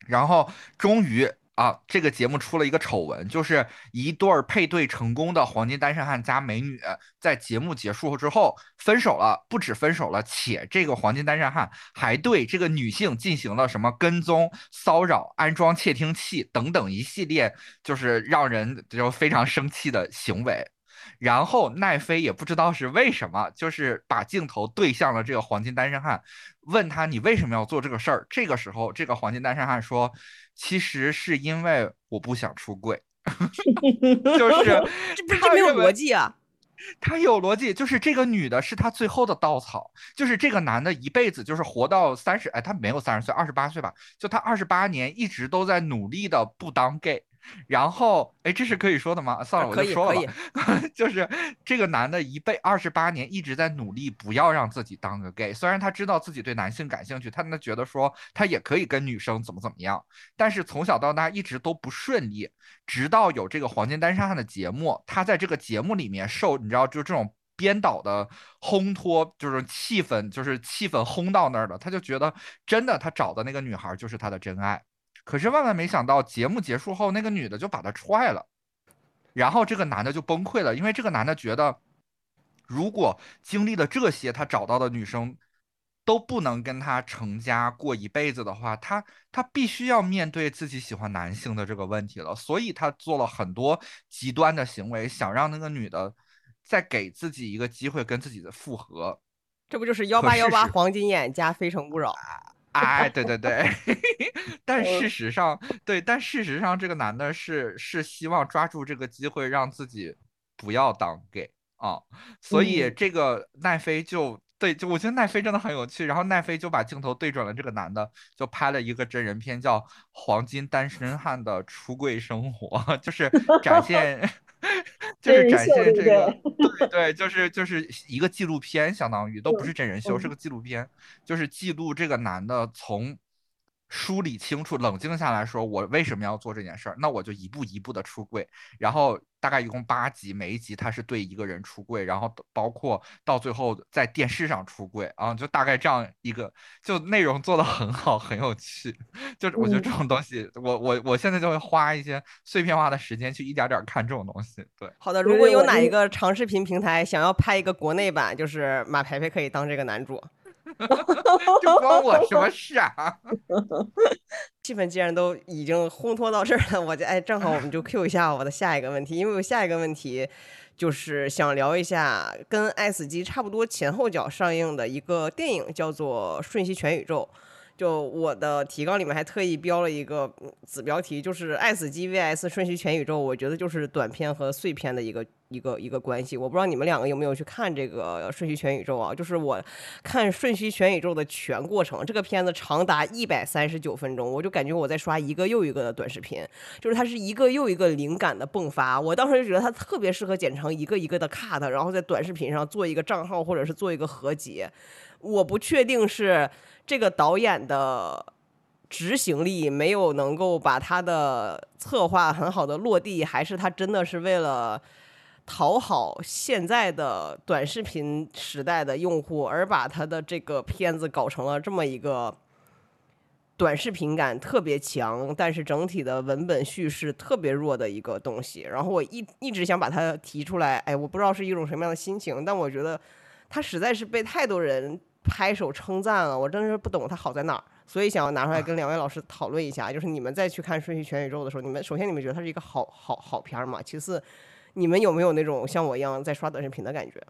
[SPEAKER 3] 然后终于。啊，这个节目出了一个丑闻，就是一对儿配对成功的黄金单身汉加美女，在节目结束之后分手了，不止分手了，且这个黄金单身汉还对这个女性进行了什么跟踪、骚扰、安装窃听器等等一系列，就是让人就非常生气的行为。然后奈飞也不知道是为什么，就是把镜头对向了这个黄金单身汉，问他你为什么要做这个事儿？这个时候，这个黄金单身汉说。其实是因为我不想出柜，就是
[SPEAKER 1] 这不是这没有逻辑啊。
[SPEAKER 3] 他有逻辑，就是这个女的是他最后的稻草，就是这个男的一辈子就是活到三十，哎，他没有三十岁，二十八岁吧，就他二十八年一直都在努力的不当 gay。然后，哎，这是可以说的吗？算了，我就说了吧。就是这个男的一辈二十八年一直在努力，不要让自己当个 gay。虽然他知道自己对男性感兴趣，他那觉得说他也可以跟女生怎么怎么样，但是从小到大一直都不顺利。直到有这个黄金单身汉的节目，他在这个节目里面受，你知道，就这种编导的烘托，就是气氛，就是气氛烘到那儿了，他就觉得真的，他找的那个女孩就是他的真爱。可是万万没想到，节目结束后，那个女的就把他踹了，然后这个男的就崩溃了，因为这个男的觉得，如果经历了这些，他找到的女生都不能跟他成家过一辈子的话，他他必须要面对自己喜欢男性的这个问题了，所以他做了很多极端的行为，想让那个女的再给自己一个机会跟自己的复合。
[SPEAKER 1] 这不就是幺八幺八黄金眼加非诚勿扰？
[SPEAKER 3] 哎，对对对，但事。实上，对，但事实上，这个男的是是希望抓住这个机会让自己不要当 gay 啊，所以这个奈飞就对，就我觉得奈飞真的很有趣，然后奈飞就把镜头对准了这个男的，就拍了一个真人片，叫《黄金单身汉的出柜生活》，就是展现。就是展现这个，对对，就是就是一个纪录片，相当于都不是真人秀，是个纪录片，就是记录这个男的从。梳理清楚，冷静下来说，我为什么要做这件事儿？那我就一步一步的出柜，然后大概一共八集，每一集他是对一个人出柜，然后包括到最后在电视上出柜啊，就大概这样一个，就内容做的很好，很有趣。就是我觉得这种东西，我我我现在就会花一些碎片化的时间去一点点看这种东西。对，
[SPEAKER 1] 好的，如果有哪一个长视频平台想要拍一个国内版，就是马培培可以当这个男主。
[SPEAKER 3] 这关我什么事啊？
[SPEAKER 1] 气氛既然都已经烘托到这儿了，我就哎，正好我们就 Q 一下我的下一个问题，因为我下一个问题就是想聊一下跟《爱死机》差不多前后脚上映的一个电影，叫做《瞬息全宇宙》。就我的提纲里面还特意标了一个子标题，就是《爱死机》vs《瞬息全宇宙》，我觉得就是短片和碎片的一个一个一个关系。我不知道你们两个有没有去看这个《瞬息全宇宙》啊？就是我看《瞬息全宇宙》的全过程，这个片子长达一百三十九分钟，我就感觉我在刷一个又一个的短视频，就是它是一个又一个灵感的迸发。我当时就觉得它特别适合剪成一个一个的 cut，然后在短视频上做一个账号或者是做一个合集。我不确定是。这个导演的执行力没有能够把他的策划很好的落地，还是他真的是为了讨好现在的短视频时代的用户，而把他的这个片子搞成了这么一个短视频感特别强，但是整体的文本叙事特别弱的一个东西。然后我一一直想把它提出来，哎，我不知道是一种什么样的心情，但我觉得他实在是被太多人。拍手称赞了，我真是不懂它好在哪儿，所以想要拿出来跟两位老师讨论一下。就是你们再去看《瞬息全宇宙》的时候，你们首先你们觉得它是一个好好好片儿嘛？其次，你们有没有那种像我一样在刷短视频的感觉？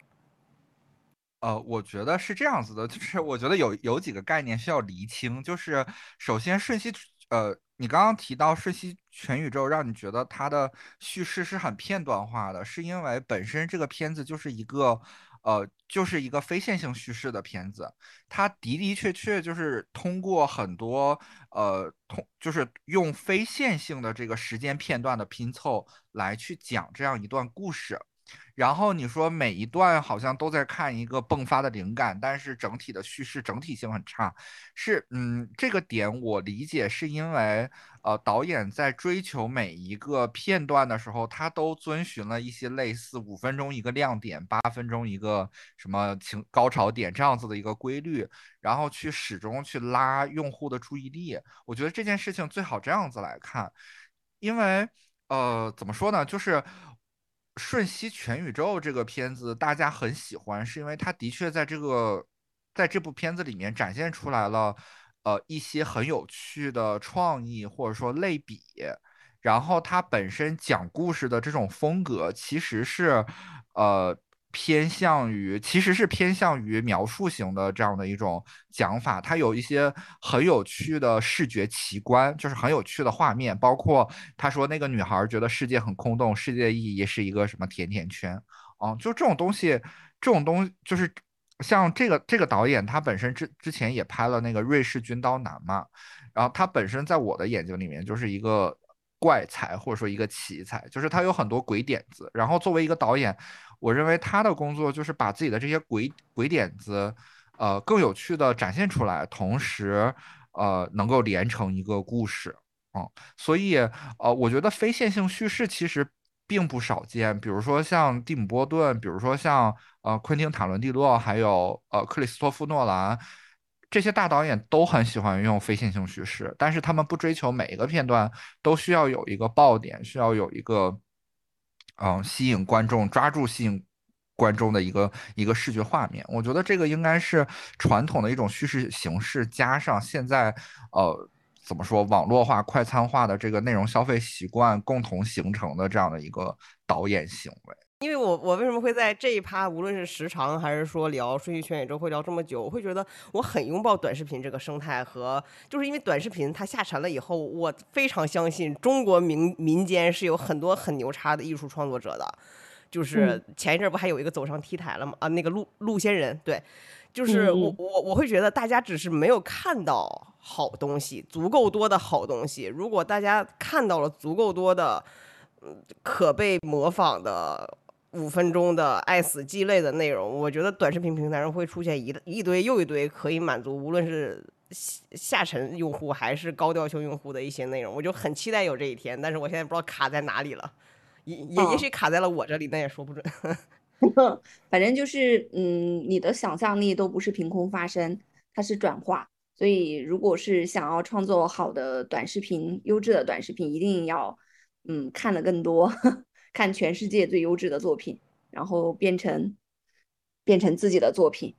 [SPEAKER 3] 呃，我觉得是这样子的，就是我觉得有有几个概念需要厘清。就是首先，瞬息，呃，你刚刚提到《瞬息全宇宙》，让你觉得它的叙事是很片段化的，是因为本身这个片子就是一个。呃，就是一个非线性叙事的片子，它的的确确就是通过很多呃，通就是用非线性的这个时间片段的拼凑来去讲这样一段故事。然后你说每一段好像都在看一个迸发的灵感，但是整体的叙事整体性很差。是，嗯，这个点我理解是因为，呃，导演在追求每一个片段的时候，他都遵循了一些类似五分钟一个亮点，八分钟一个什么情高潮点这样子的一个规律，然后去始终去拉用户的注意力。我觉得这件事情最好这样子来看，因为，呃，怎么说呢，就是。《瞬息全宇宙》这个片子大家很喜欢，是因为它的确在这个在这部片子里面展现出来了，呃，一些很有趣的创意或者说类比，然后它本身讲故事的这种风格其实是，呃，偏向于，其实是偏向于描述型的这样的一种讲法。它有一些很有趣的视觉奇观，就是很有趣的画面，包括他说那个女孩觉得世界很空洞，世界意义是一个什么甜甜圈。哦，就这种东西，这种东西就是像这个这个导演，他本身之之前也拍了那个《瑞士军刀男》嘛，然后他本身在我的眼睛里面就是一个怪才或者说一个奇才，就是他有很多鬼点子。然后作为一个导演，我认为他的工作就是把自己的这些鬼鬼点子，呃，更有趣的展现出来，同时呃能够连成一个故事。嗯，所以呃，我觉得非线性叙事其实。并不少见，比如说像蒂姆·波顿，比如说像呃昆汀·塔伦蒂诺，还有呃克里斯托夫·诺兰，这些大导演都很喜欢用非线性叙事，但是他们不追求每一个片段都需要有一个爆点，需要有一个嗯吸引观众、抓住吸引观众的一个一个视觉画面。我觉得这个应该是传统的一种叙事形式，加上现在呃。怎么说？网络化、快餐化的这个内容消费习惯共同形成的这样的一个导演行为。
[SPEAKER 1] 因为我我为什么会在这一趴，无论是时长还是说聊顺序全宇宙会聊这么久，我会觉得我很拥抱短视频这个生态和，就是因为短视频它下沉了以后，我非常相信中国民民间是有很多很牛叉的艺术创作者的。就是前一阵不还有一个走上 T 台了吗？啊，那个陆陆仙人，对。就是我我我会觉得大家只是没有看到好东西，足够多的好东西。如果大家看到了足够多的，嗯，可被模仿的五分钟的爱死鸡类的内容，我觉得短视频平台上会出现一一堆又一堆可以满足无论是下沉用户还是高调秀用户的一些内容。我就很期待有这一天，但是我现在不知道卡在哪里了，也也也许卡在了我这里，那也说不准。
[SPEAKER 2] 反正就是，嗯，你的想象力都不是凭空发生，它是转化。所以，如果是想要创作好的短视频、优质的短视频，一定要，嗯，看的更多，看全世界最优质的作品，然后变成变成自己的作品。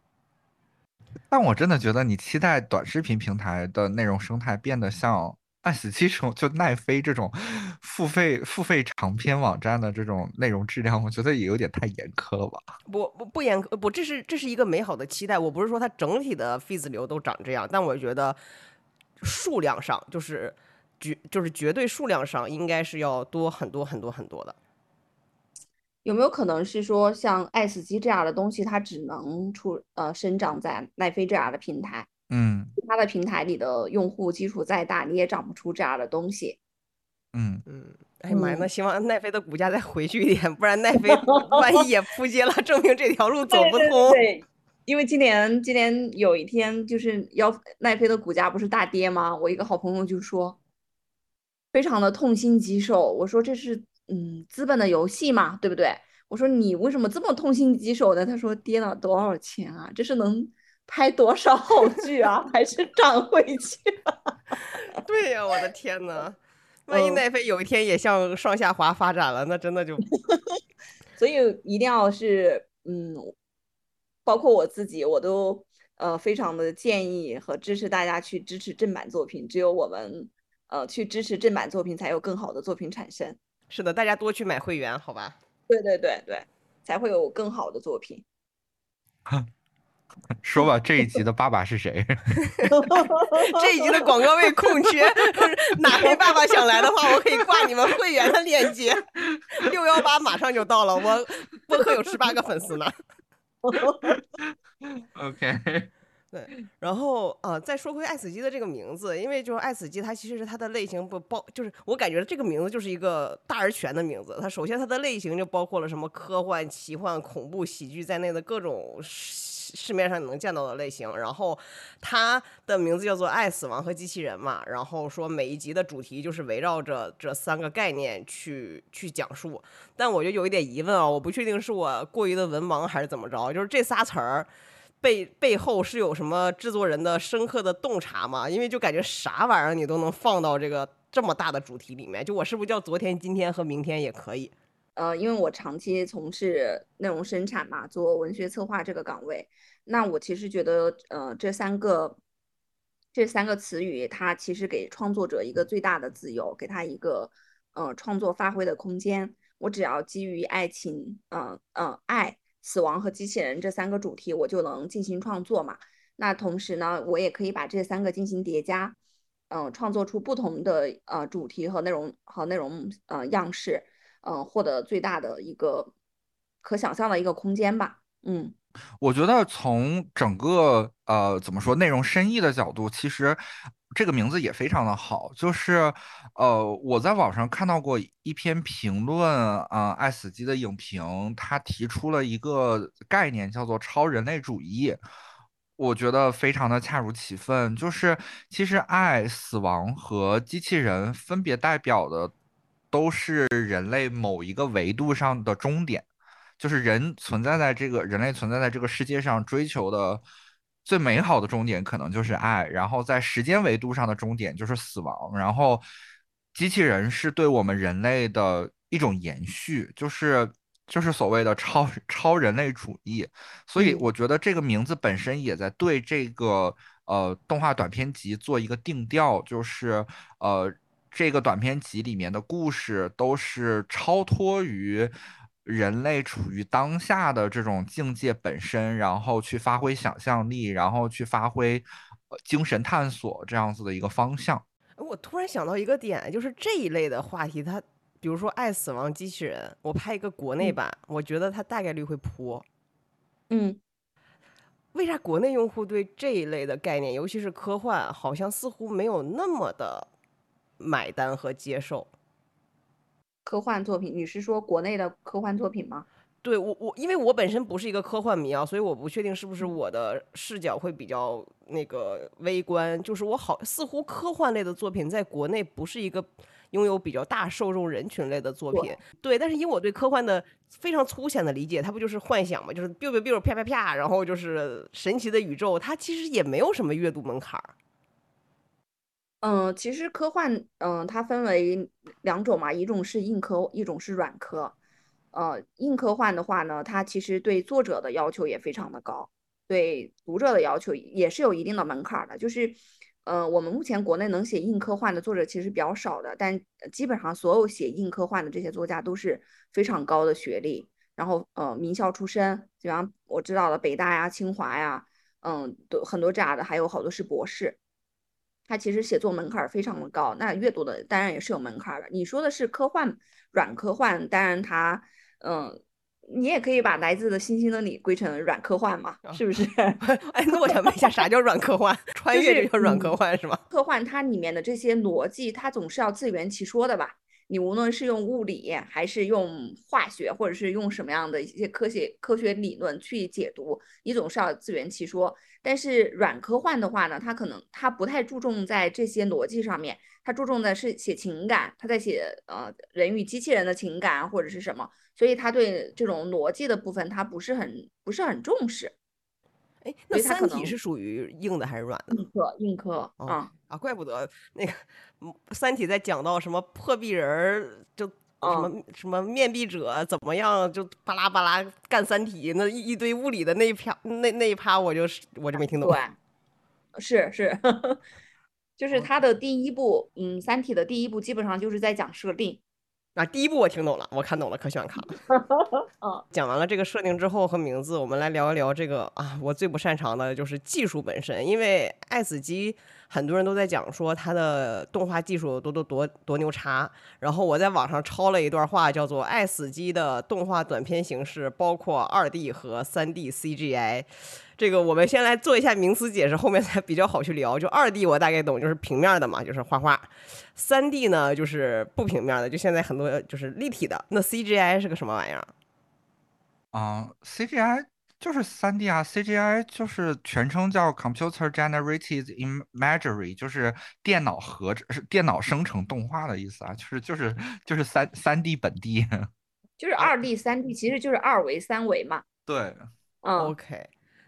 [SPEAKER 3] 但我真的觉得，你期待短视频平台的内容生态变得像。爱死机这种就奈飞这种付费付费长篇网站的这种内容质量，我觉得也有点太严苛了吧？
[SPEAKER 1] 不不不严苛，不，这是这是一个美好的期待。我不是说它整体的 feed 流都长这样，但我觉得数量上就是绝就是绝对数量上应该是要多很多很多很多的。
[SPEAKER 2] 有没有可能是说，像爱死机这样的东西，它只能出呃生长在奈飞这样的平台？
[SPEAKER 3] 嗯，
[SPEAKER 2] 其他的平台里的用户基础再大，你也长不出这样的东西。
[SPEAKER 3] 嗯
[SPEAKER 1] 嗯，哎呀妈呀，那希望奈飞的股价再回去一点，不然奈飞 万一也扑街了，证明这条路走不通。
[SPEAKER 2] 对，因为今年今年有一天就是要奈飞的股价不是大跌吗？我一个好朋友就说，非常的痛心疾首。我说这是嗯资本的游戏嘛，对不对？我说你为什么这么痛心疾首呢？他说跌了多少钱啊？这是能。拍多少好剧啊？还是涨回去？
[SPEAKER 1] 啊 对呀，我的天呐，万一奈飞有一天也向上下滑发展了，那真的就
[SPEAKER 2] 所以一定要是嗯，包括我自己，我都呃非常的建议和支持大家去支持正版作品。只有我们呃去支持正版作品，才有更好的作品产生。
[SPEAKER 1] 是的，大家多去买会员，好吧？
[SPEAKER 2] 对对对对，才会有更好的作品。
[SPEAKER 3] 说吧，这一集的爸爸是谁？
[SPEAKER 1] 这一集的广告位空缺，哪位爸爸想来的话，我可以挂你们会员的链接。六幺八马上就到了，我播客有十八个粉丝呢。
[SPEAKER 3] OK，
[SPEAKER 1] 对，然后呃，再说回爱死机的这个名字，因为就是爱死机，它其实是它的类型不包，就是我感觉这个名字就是一个大而全的名字。它首先它的类型就包括了什么科幻、奇幻、恐怖、喜剧在内的各种。市面上你能见到的类型，然后它的名字叫做《爱死亡和机器人》嘛，然后说每一集的主题就是围绕着这三个概念去去讲述，但我就有一点疑问啊，我不确定是我过于的文盲还是怎么着，就是这仨词儿背背后是有什么制作人的深刻的洞察吗？因为就感觉啥玩意儿你都能放到这个这么大的主题里面，就我是不是叫昨天、今天和明天也可以？
[SPEAKER 2] 呃，因为我长期从事内容生产嘛，做文学策划这个岗位，那我其实觉得，呃，这三个这三个词语，它其实给创作者一个最大的自由，给他一个呃创作发挥的空间。我只要基于爱情，嗯嗯，爱死亡和机器人这三个主题，我就能进行创作嘛。那同时呢，我也可以把这三个进行叠加，嗯，创作出不同的呃主题和内容和内容呃样式，嗯，获得最大的一个可想象的一个空间吧。嗯，
[SPEAKER 3] 我觉得从整个呃怎么说内容深意的角度，其实这个名字也非常的好。就是呃我在网上看到过一篇评论啊，爱死机的影评，他提出了一个概念叫做超人类主义。我觉得非常的恰如其分，就是其实爱、死亡和机器人分别代表的都是人类某一个维度上的终点，就是人存在在这个人类存在在这个世界上追求的最美好的终点可能就是爱，然后在时间维度上的终点就是死亡，然后机器人是对我们人类的一种延续，就是。就是所谓的超超人类主义，所以我觉得这个名字本身也在对这个呃动画短片集做一个定调，就是呃这个短片集里面的故事都是超脱于人类处于当下的这种境界本身，然后去发挥想象力，然后去发挥精神探索这样子的一个方向。
[SPEAKER 1] 我突然想到一个点，就是这一类的话题，它。比如说《爱死亡机器人》，我拍一个国内版，我觉得它大概率会扑。
[SPEAKER 2] 嗯，
[SPEAKER 1] 为啥国内用户对这一类的概念，尤其是科幻，好像似乎没有那么的买单和接受？
[SPEAKER 2] 科幻作品，你是说国内的科幻作品吗？
[SPEAKER 1] 对我我，因为我本身不是一个科幻迷啊，所以我不确定是不是我的视角会比较那个微观。就是我好似乎科幻类的作品在国内不是一个。拥有比较大受众人群类的作品，对，但是以我对科幻的非常粗浅的理解，它不就是幻想嘛，就是 biu biu biu 啪啪啪，然后就是神奇的宇宙，它其实也没有什么阅读门槛儿。
[SPEAKER 2] 嗯，其实科幻，嗯，它分为两种嘛，一种是硬科，一种是软科。呃，硬科幻的话呢，它其实对作者的要求也非常的高，对读者的要求也是有一定的门槛的，就是。呃，我们目前国内能写硬科幻的作者其实比较少的，但基本上所有写硬科幻的这些作家都是非常高的学历，然后呃名校出身，比方我知道的北大呀、清华呀，嗯，都很多这样的，还有好多是博士。他其实写作门槛非常的高，那阅读的当然也是有门槛的。你说的是科幻软科幻，当然它嗯。你也可以把来自的星星的你归成软科幻嘛，是不是？
[SPEAKER 1] 哎，那我想问一下，啥叫软科幻？穿越这叫软科幻是吗？
[SPEAKER 2] 科幻它里面的这些逻辑，它总是要自圆其说的吧？你无论是用物理，还是用化学，或者是用什么样的一些科学科学理论去解读，你总是要自圆其说。但是软科幻的话呢，它可能它不太注重在这些逻辑上面，它注重的是写情感，它在写呃人与机器人的情感或者是什么。所以他对这种逻辑的部分，他不是很不是很重视。
[SPEAKER 1] 哎，那三体是属于硬的还是软的？
[SPEAKER 2] 硬科，硬科啊
[SPEAKER 1] 啊！怪不得那个三体在讲到什么破壁人儿，就什么什么面壁者怎么样，就巴拉巴拉干三体那一一堆物理的那一趴那那一趴，我就是我就没听懂。
[SPEAKER 2] 对，是 是，就是他的第一部，嗯，三体的第一部基本上就是在讲设定。
[SPEAKER 1] 啊，第一部我听懂了，我看懂了，可喜欢看了。
[SPEAKER 2] 嗯，
[SPEAKER 1] 讲完了这个设定之后和名字，我们来聊一聊这个啊，我最不擅长的就是技术本身，因为爱死机很多人都在讲说它的动画技术多多多多牛叉，然后我在网上抄了一段话，叫做爱死机的动画短片形式包括二 D 和三 D CGI。这个我们先来做一下名词解释，后面才比较好去聊。就二 D 我大概懂，就是平面的嘛，就是画画；三 D 呢就是不平面的，就现在很多就是立体的。那 CGI 是个什么玩意儿？
[SPEAKER 3] 啊，CGI 就是三 D 啊，CGI 就是全称叫 Computer Generated Imagery，就是电脑合是电脑生成动画的意思啊，就是就是就是三三 D 本地，
[SPEAKER 2] 就是二 D 三 D 其实就是二维三维嘛。
[SPEAKER 3] 对，
[SPEAKER 2] 嗯
[SPEAKER 1] ，OK。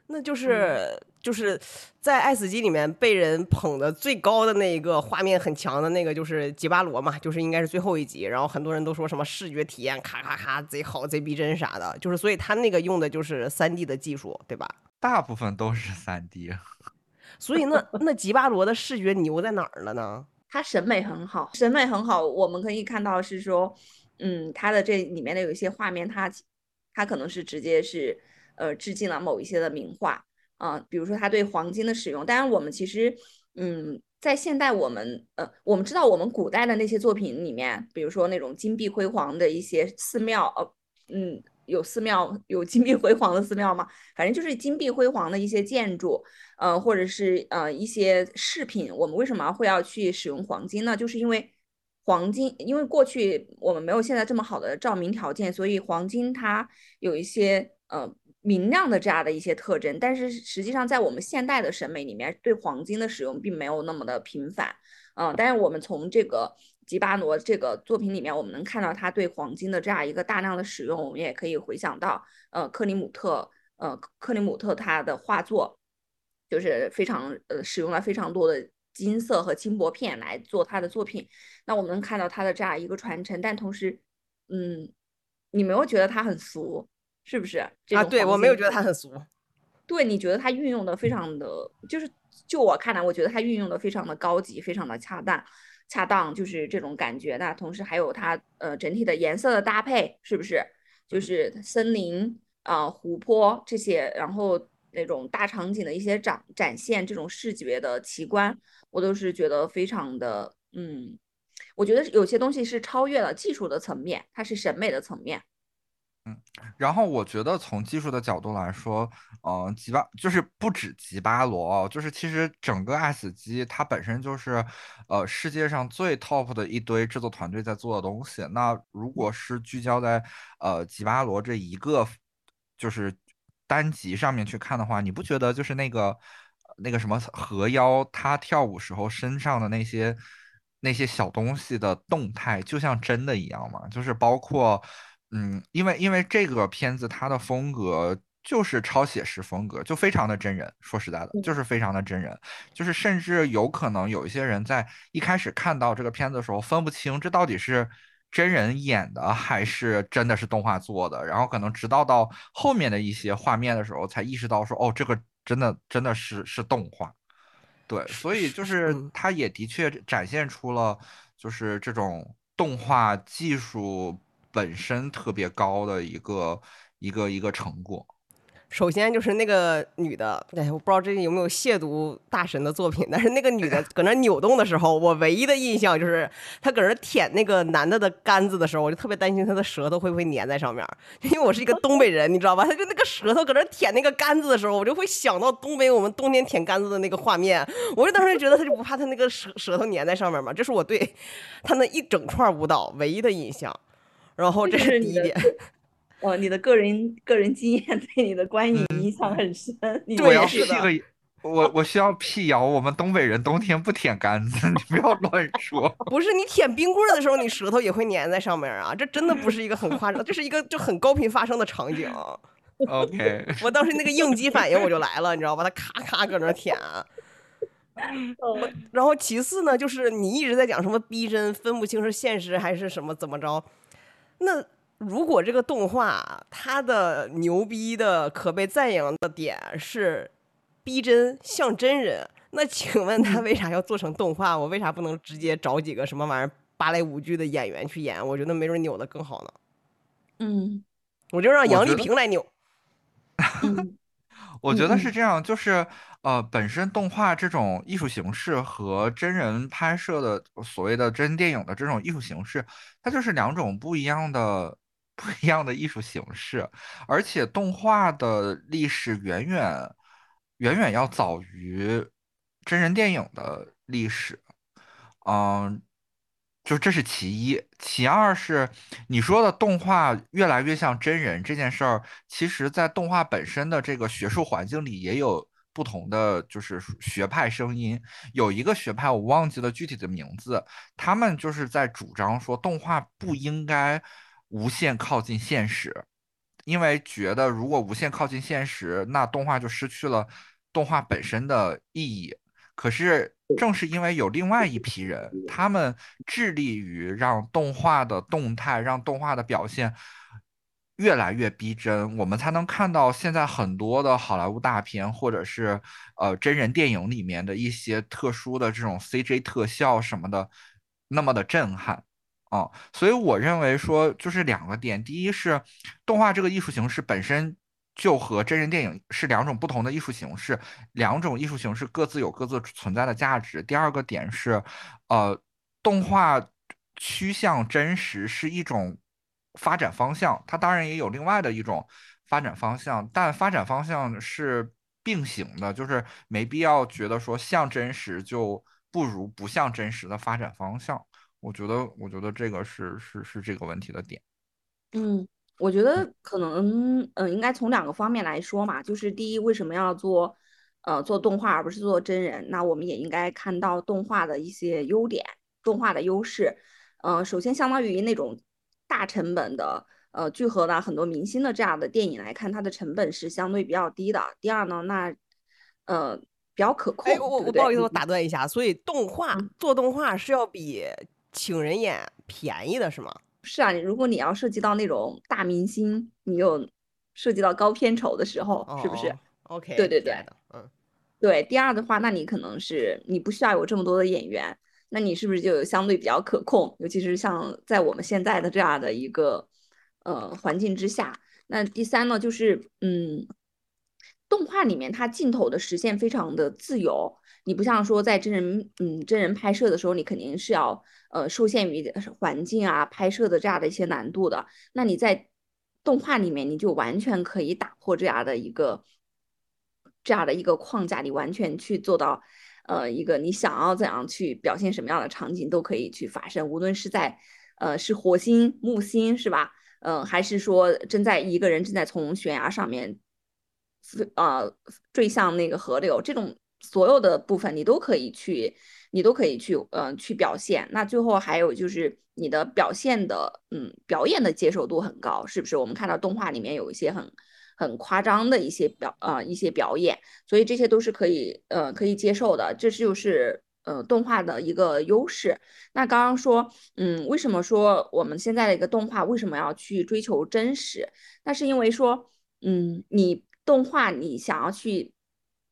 [SPEAKER 1] 那就是就是在《爱死机》里面被人捧的最高的那一个画面很强的那个，就是吉巴罗嘛，就是应该是最后一集。然后很多人都说什么视觉体验咔咔咔贼好贼逼真啥的，就是所以他那个用的就是三 D 的技术，对吧？
[SPEAKER 3] 大部分都是三 D。
[SPEAKER 1] 所以那那吉巴罗的视觉牛在哪儿了呢？
[SPEAKER 2] 他审美很好，审美很好。我们可以看到是说，嗯，他的这里面的有一些画面，他。他可能是直接是呃致敬了某一些的名画啊、比如说它对黄金的使用。当然，我们其实嗯，在现代我们呃我们知道我们古代的那些作品里面，比如说那种金碧辉煌的一些寺庙，呃嗯。有寺庙有金碧辉煌的寺庙吗？反正就是金碧辉煌的一些建筑，呃，或者是呃一些饰品。我们为什么会要去使用黄金呢？就是因为黄金，因为过去我们没有现在这么好的照明条件，所以黄金它有一些呃明亮的这样的一些特征。但是实际上在我们现代的审美里面，对黄金的使用并没有那么的频繁。嗯，但是我们从这个吉巴罗这个作品里面，我们能看到他对黄金的这样一个大量的使用。我们也可以回想到，呃，克里姆特，呃，克里姆特他的画作，就是非常呃使用了非常多的金色和金箔片来做他的作品。那我们能看到他的这样一个传承，但同时，嗯，你没有觉得他很俗，是不是？
[SPEAKER 1] 啊，对我没有觉得他很俗。
[SPEAKER 2] 对，你觉得他运用的非常的，就是就我看来，我觉得他运用的非常的高级，非常的恰当，恰当就是这种感觉。那同时还有它呃整体的颜色的搭配，是不是？就是森林啊、湖泊这些，然后那种大场景的一些展展现，这种视觉的奇观，我都是觉得非常的，嗯，我觉得有些东西是超越了技术的层面，它是审美的层面。
[SPEAKER 3] 嗯，然后我觉得从技术的角度来说，嗯、吉巴就是不止吉巴罗，就是其实整个爱死机它本身就是，呃，世界上最 top 的一堆制作团队在做的东西。那如果是聚焦在呃吉巴罗这一个就是单集上面去看的话，你不觉得就是那个那个什么河妖他跳舞时候身上的那些那些小东西的动态，就像真的一样吗？就是包括。嗯，因为因为这个片子它的风格就是超写实风格，就非常的真人。说实在的，就是非常的真人，就是甚至有可能有一些人在一开始看到这个片子的时候分不清这到底是真人演的还是真的是动画做的，然后可能直到到后面的一些画面的时候才意识到说，哦，这个真的真的是是动画。对，所以就是
[SPEAKER 1] 嗯
[SPEAKER 3] 它也的确展现出了就是这种动画技术本身特别高的一个一个一个成果。
[SPEAKER 1] 首先就是那个女的，哎，我不知道这有没有亵渎大神的作品，但是那个女的搁那扭动的时候，我唯一的印象就是她搁那舔那个男的的杆子的时候，我就特别担心她的舌头会不会粘在上面，因为我是一个东北人，你知道吧？她就那个舌头搁那舔那个杆子的时候，我就会想到东北我们冬天舔杆子的那个画面，我就当时觉得她就不怕她那个舌舌头粘在上面嘛，这是我对她那一整串舞蹈唯一的印象。然后这
[SPEAKER 2] 这是你的
[SPEAKER 1] 是第一点，
[SPEAKER 2] 哦，你的个人个人经验 对你的观影影响很深。你
[SPEAKER 1] 对
[SPEAKER 3] 我要
[SPEAKER 1] 是的
[SPEAKER 3] 辟个，我我需要辟谣，我们东北人冬天不舔杆子，你不要乱说。
[SPEAKER 1] 不是你舔冰棍儿的时候，你舌头也会粘在上面啊，这真的不是一个很夸张，这是一个就很高频发生的场景。
[SPEAKER 3] OK，
[SPEAKER 1] 我当时那个应激反应我就来了，你知道吧？他咔咔搁那儿舔。
[SPEAKER 2] 哦
[SPEAKER 1] 然后其次呢，就是你一直在讲什么逼真，分不清是现实还是什么怎么着。那如果这个动画它的牛逼的可被赞扬的点是逼真像真人，那请问他为啥要做成动画？我为啥不能直接找几个什么玩意儿芭蕾舞剧的演员去演？我觉得没准扭的更好呢。
[SPEAKER 2] 嗯
[SPEAKER 1] 我就让杨丽萍来扭。
[SPEAKER 2] 嗯
[SPEAKER 3] 我觉得
[SPEAKER 2] 嗯
[SPEAKER 3] 是这样，就是呃，本身动画这种艺术形式和真人拍摄的所谓的真电影的这种艺术形式，它就是两种不一样的 不一样的艺术形式，而且动画的历史远远远远要早于真人电影的历史。嗯，就这是其一，其二是你说的动画越来越像真人这件事儿，其实在动画本身的这个学术环境里也有不同的就是学派声音。有一个学派我忘记了具体的名字，他们就是在主张说动画不应该无限靠近现实，因为觉得如果无限靠近现实，那动画就失去了动画本身的意义。可是正是因为有另外一批人，他们致力于让动画的动态、让动画的表现越来越逼真，我们才能看到现在很多的好莱坞大片或者是呃真人电影里面的一些特殊的这种 CJ 特效什么的，那么的震撼。啊，所以我认为说就是两个点，第一是动画这个艺术形式本身就和真人电影是两种不同的艺术形式，两种艺术形式各自有各自存在的价值。第二个点是，呃，动画趋向真实是一种发展方向，它当然也有另外的一种发展方向，但发展方向是并行的，就是没必要觉得说像真实就不如不像真实的发展方向。我觉得，我觉得这个是是是这个问题的点。
[SPEAKER 2] 嗯，我觉得可能，嗯，应该从两个方面来说嘛。就是第一，为什么要做，呃，做动画而不是做真人？那我们也应该看到动画的一些优点，动画的优势。嗯，首先，相当于那种大成本的，呃，聚合了很多明星的这样的电影来看，它的成本是相对比较低的。第二呢，那，呃，比较可控。
[SPEAKER 1] 哎，我我不好意思，我打断一下。所以动画做动画是要比。请人演便宜的是吗？
[SPEAKER 2] 是啊，如果你要涉及到那种大明星，你有涉及到高片酬的时候，是不是
[SPEAKER 1] ？OK，
[SPEAKER 2] 对对对，
[SPEAKER 1] 嗯，
[SPEAKER 2] 对。第二的话，那你可能是你不需要有这么多的演员，那你是不是就相对比较可控？尤其是像在我们现在的这样的一个呃环境之下。那第三呢，就是嗯，动画里面它镜头的实现非常的自由。你不像说在真人，嗯，真人拍摄的时候，你肯定是要，呃，受限于环境啊、拍摄的这样的一些难度的。那你在动画里面，你就完全可以打破这样的一个，这样的一个框架，你完全去做到，呃，一个你想要怎样去表现什么样的场景都可以去发生，无论是在，呃，是火星、木星是吧？嗯，还是说正在一个人正在从悬崖上面，呃，坠向那个河流这种。所有的部分你都可以去，你都可以去，嗯，去表现。那最后还有就是你的表现的，嗯，表演的接受度很高，是不是？我们看到动画里面有一些很很夸张的一些表，呃，一些表演，所以这些都是可以，呃，可以接受的。这就是，呃，动画的一个优势。那刚刚说，嗯，为什么说我们现在的一个动画为什么要去追求真实？那是因为说，嗯，你动画你想要去。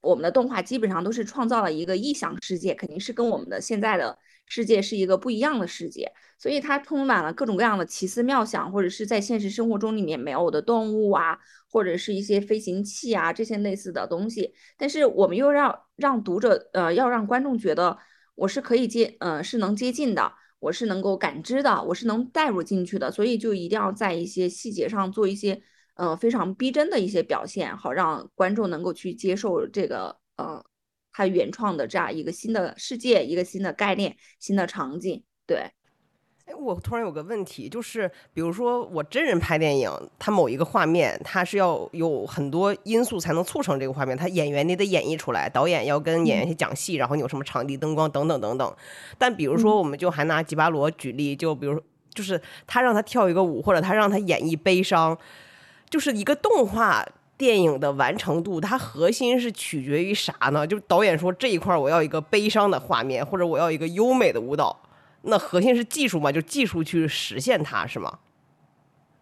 [SPEAKER 2] 我们的动画基本上都是创造了一个异想世界，肯定是跟我们的现在的世界是一个不一样的世界，所以它充满了各种各样的奇思妙想，或者是在现实生活中里面没有的动物啊，或者是一些飞行器啊这些类似的东西。但是我们又让让读者呃要让观众觉得我是可以接呃是能接近的，我是能够感知的，我是能带入进去的，所以就一定要在一些细节上做一些。呃，非常逼真的一些表现，好让观众能够去接受这个呃，他原创的这样一个新的世界，一个新的概念，新的场景。对，
[SPEAKER 1] 哎，我突然有个问题，就是比如说我真人拍电影，它某一个画面，它是要有很多因素才能促成这个画面，他演员你得演绎出来，导演要跟演员去讲戏，然后你有什么场地、灯光等等等等。但比如说，我们就还拿吉巴罗举例，就比如就是他让他跳一个舞，或者他让他演绎悲伤。就是一个动画电影的完成度，它核心是取决于啥呢？就导演说这一块我要一个悲伤的画面，或者我要一个优美的舞蹈，那核心是技术嘛？就技术去实现它是吗？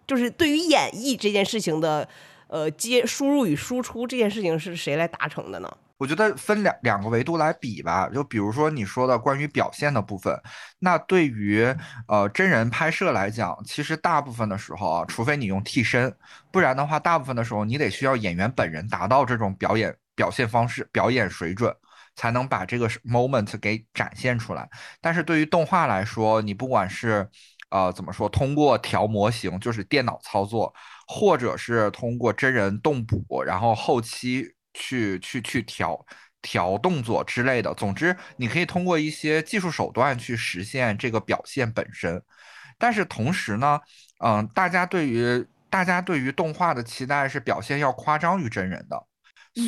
[SPEAKER 1] 就是对于演绎这件事情的，呃，接输入与输出这件事情是谁来达成的呢？
[SPEAKER 3] 我觉得分两两个维度来比吧，就比如说你说的关于表现的部分，那对于呃真人拍摄来讲，其实大部分的时候啊，除非你用替身，不然的话，大部分的时候你得需要演员本人达到这种表演表现方式、表演水准，才能把这个 moment 给展现出来。但是对于动画来说，你不管是呃怎么说，通过调模型，就是电脑操作，或者是通过真人动捕，然后后期。去去去调调动作之类的，总之你可以通过一些技术手段去实现这个表现本身。但是同时呢，嗯，大家对于大家对于动画的期待是表现要夸张于真人的，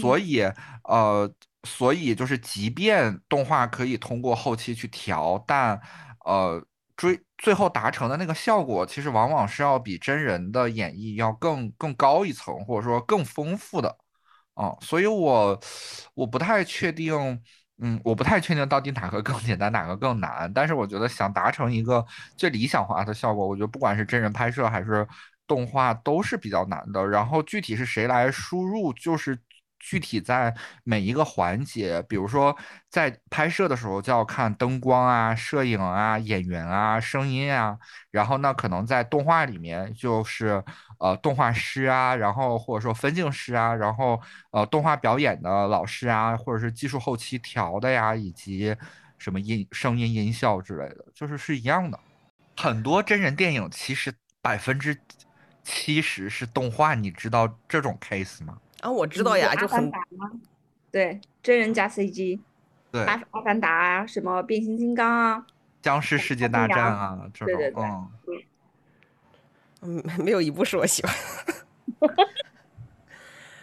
[SPEAKER 3] 所以呃，所以就是即便动画可以通过后期去调，但呃追最后达成的那个效果，其实往往是要比真人的演绎要更更高一层，或者说更丰富的。哦，所以我我不太确定，嗯，我不太确定到底哪个更简单，哪个更难。但是我觉得想达成一个最理想化的效果，我觉得不管是真人拍摄还是动画都是比较难的。然后具体是谁来输入，就是具体在每一个环节，比如说在拍摄的时候就要看灯光啊、摄影啊、演员啊、声音啊，然后呢，可能在动画里面就是呃动画师啊，然后或者说分镜师啊，然后呃动画表演的老师啊，或者是技术后期调的呀，以及什么音声音音效之类的，就是是一样的。很多真人电影其实百分之七十是动画，你知道这种 case 吗？
[SPEAKER 1] 啊，我知道呀，就很
[SPEAKER 2] 对真人加 CG，
[SPEAKER 3] 对，
[SPEAKER 2] 阿阿凡达啊，什么变形金刚啊，
[SPEAKER 3] 僵尸世界大战啊，这种，
[SPEAKER 2] 对对对，
[SPEAKER 1] 嗯，没有一部是我喜欢。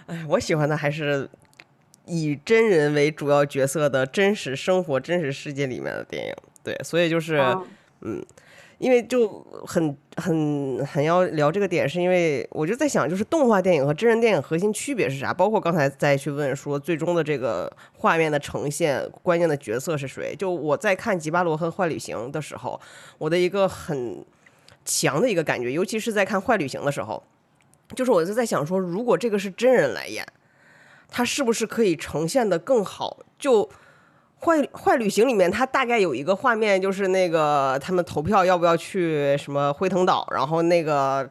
[SPEAKER 1] 哎，我喜欢的还是以真人为主要角色的真实生活、真实世界里面的电影。对，所以就是，嗯。因为就很很很要聊这个点，是因为我就在想，就是动画电影和真人电影核心区别是啥？包括刚才再去问说，最终的这个画面的呈现，关键的角色是谁？就我在看《吉巴罗》和《坏旅行》的时候，我的一个很强的一个感觉，尤其是在看《坏旅行》的时候，就是我就在想说，如果这个是真人来演，他是不是可以呈现的更好？就坏坏旅行里面，他大概有一个画面，就是那个他们投票要不要去什么辉腾岛，然后那个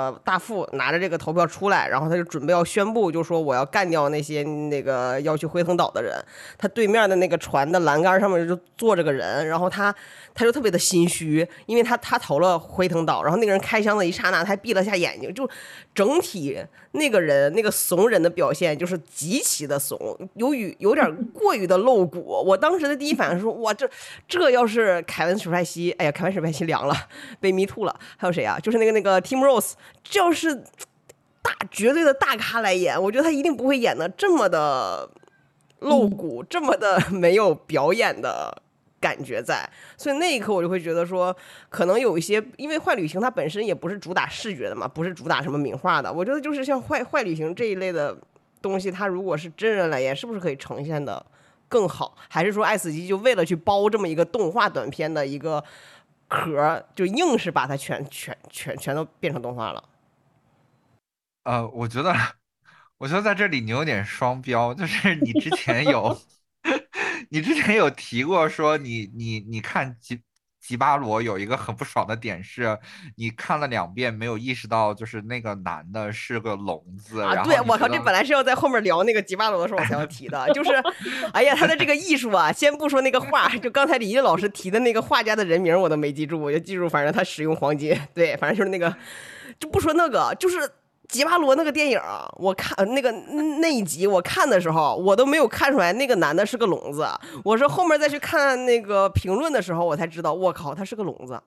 [SPEAKER 1] 呃大副拿着这个投票出来，然后他就准备要宣布，就说我要干掉那些那个要去辉腾岛的人。他对面的那个船的栏杆上面就坐着个人，然后他他就特别的心虚，因为他他投了辉腾岛，然后那个人开枪的一刹那，他还闭了下眼睛，就整体。那个人那个怂人的表现就是极其的怂，由于有点 过于的露骨。我当时的第一反应是说：哇，这这要是凯文史派西，哎呀，凯文史派西凉了，被迷吐了。还有谁啊？就是那个那个 Tim Rose，这要是大绝对的大咖来演，我觉得他一定不会演的这么的露骨，这么的没有表演的。感觉在，所以那一刻我就会觉得说，可能有一些，因为坏旅行它本身也不是主打视觉的嘛，不是主打什么名画的。我觉得就是像坏坏旅行这一类的东西，它如果是真人来演，是不是可以呈现的更好？还是说爱死机就为了去包这么一个动画短片的一个壳，就硬是把它全全全全都变成动画了？
[SPEAKER 3] 呃，我觉得，我觉得在这里你有点双标，就是你之前有。你之前有提过说你你你看吉吉巴罗有一个很不爽的点是，你看了两遍没有意识到就是那个男的是个聋子
[SPEAKER 1] 啊！对我靠，这本来是要在后面聊那个吉巴罗的时候我才要提的，就是，哎呀，他的这个艺术啊，先不说那个画，就刚才李毅老师提的那个画家的人名我都没记住，我就记住反正他使用黄金，对，反正就是那个，就不说那个，就是。吉巴罗那个电影，我看那个那一集，我看的时候，我都没有看出来那个男的是个聋子。我是后面再去看那个评论的时候，我才知道，我靠，他是个聋子。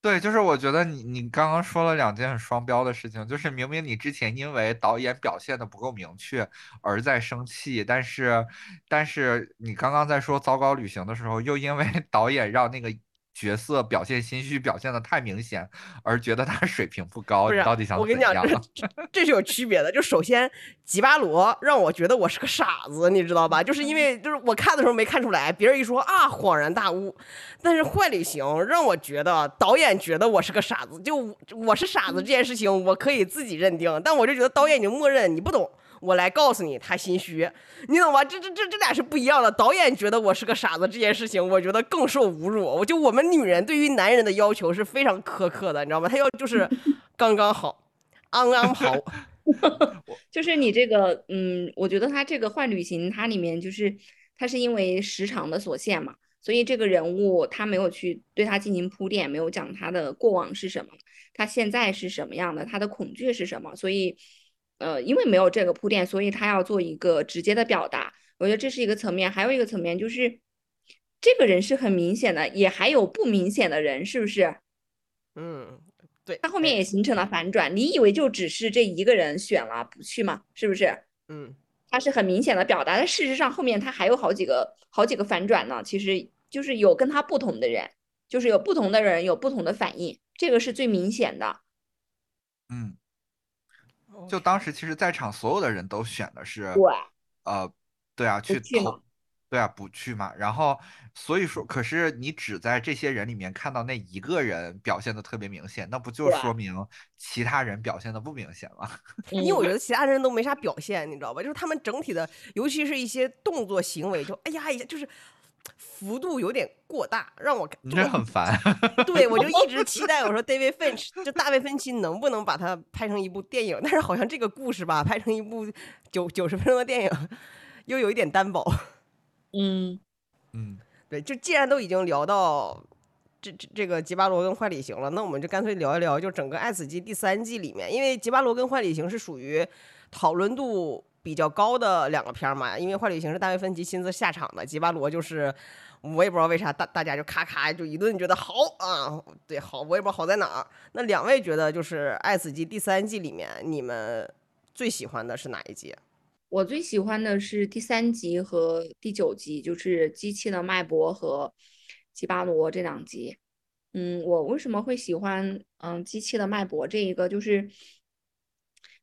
[SPEAKER 3] 对，就是我觉得你你刚刚说了两件很双标的事情，就是明明你之前因为导演表现的不够明确而在生气，但是但是你刚刚在说糟糕旅行的时候，又因为 导演让那个。角色表现心虚表现的太明显，而觉得他水平不高。
[SPEAKER 1] 你
[SPEAKER 3] 到底想
[SPEAKER 1] 我跟你讲，这这是有区别的。就首先，吉巴罗让我觉得我是个傻子，你知道吧？就是因为就是我看的时候没看出来，别人一说啊，恍然大悟。但是坏旅行让我觉得导演觉得我是个傻子，就我是傻子这件事情我可以自己认定，但我就觉得导演已经默认你不懂。我来告诉你，他心虚，你懂吗？这这这这俩是不一样的。导演觉得我是个傻子这件事情，我觉得更受侮辱。我就我们女人对于男人的要求是非常苛刻的，你知道吗？他要就是 刚刚好，刚刚好。
[SPEAKER 2] 就是你这个，嗯，我觉得他这个换旅行，它里面就是他是因为时长的所限嘛，所以这个人物他没有去对他进行铺垫，没有讲他的过往是什么，他现在是什么样的，他的恐惧是什么，所以。呃，因为没有这个铺垫，所以他要做一个直接的表达。我觉得这是一个层面，还有一个层面就是，这个人是很明显的，也还有不明显的人，是不是？
[SPEAKER 1] 嗯，对。
[SPEAKER 2] 他后面也形成了反转，你以为就只是这一个人选了不去吗？是不是？
[SPEAKER 1] 嗯，
[SPEAKER 2] 他是很明显的表达，但事实上后面他还有好几个好几个反转呢。其实就是有跟他不同的人，就是有不同的人有不同的反应，这个是最明显的。
[SPEAKER 3] 嗯。就当时，其实在场所有的人都选的是，
[SPEAKER 2] 对，
[SPEAKER 3] 呃，对啊，去投，对啊，不去嘛。然后所以说，可是你只在这些人里面看到那一个人表现的特别明显，那不就说明其他人表现的不明显吗？
[SPEAKER 1] 因为我觉
[SPEAKER 2] 嗯
[SPEAKER 1] 得其他人都没啥表现，你知道吧？就是他们整体的，尤其是一些动作行为，就哎呀一下就是幅度有点过大，让我
[SPEAKER 3] 你这很烦。
[SPEAKER 1] 对我就一直期待我说 David Finch 就大卫芬奇能不能把它拍成一部电影，但是好像这个故事吧，拍成一部九九十分钟的电影，又有一点单薄。
[SPEAKER 2] 嗯
[SPEAKER 3] 嗯，
[SPEAKER 1] 对，就既然都已经聊到这这这个吉巴罗跟坏旅行了，那我们就干脆聊一聊，就整个《爱死机》第三季里面，因为吉巴罗跟坏旅行是属于讨论度比较高的两个片儿嘛，因为坏旅行是大卫芬奇亲自下场的，吉巴罗就是。我也不知道为啥大大家就咔咔就一顿觉得好啊，对好，我也不知道好在哪儿。那两位觉得就是《爱死机》第三季里面你们最喜欢的是哪一集？
[SPEAKER 2] 我最喜欢的是第三集和第九集，就是机器的脉搏和吉巴罗这两集。嗯，我为什么会喜欢嗯机器的脉搏这一个？就是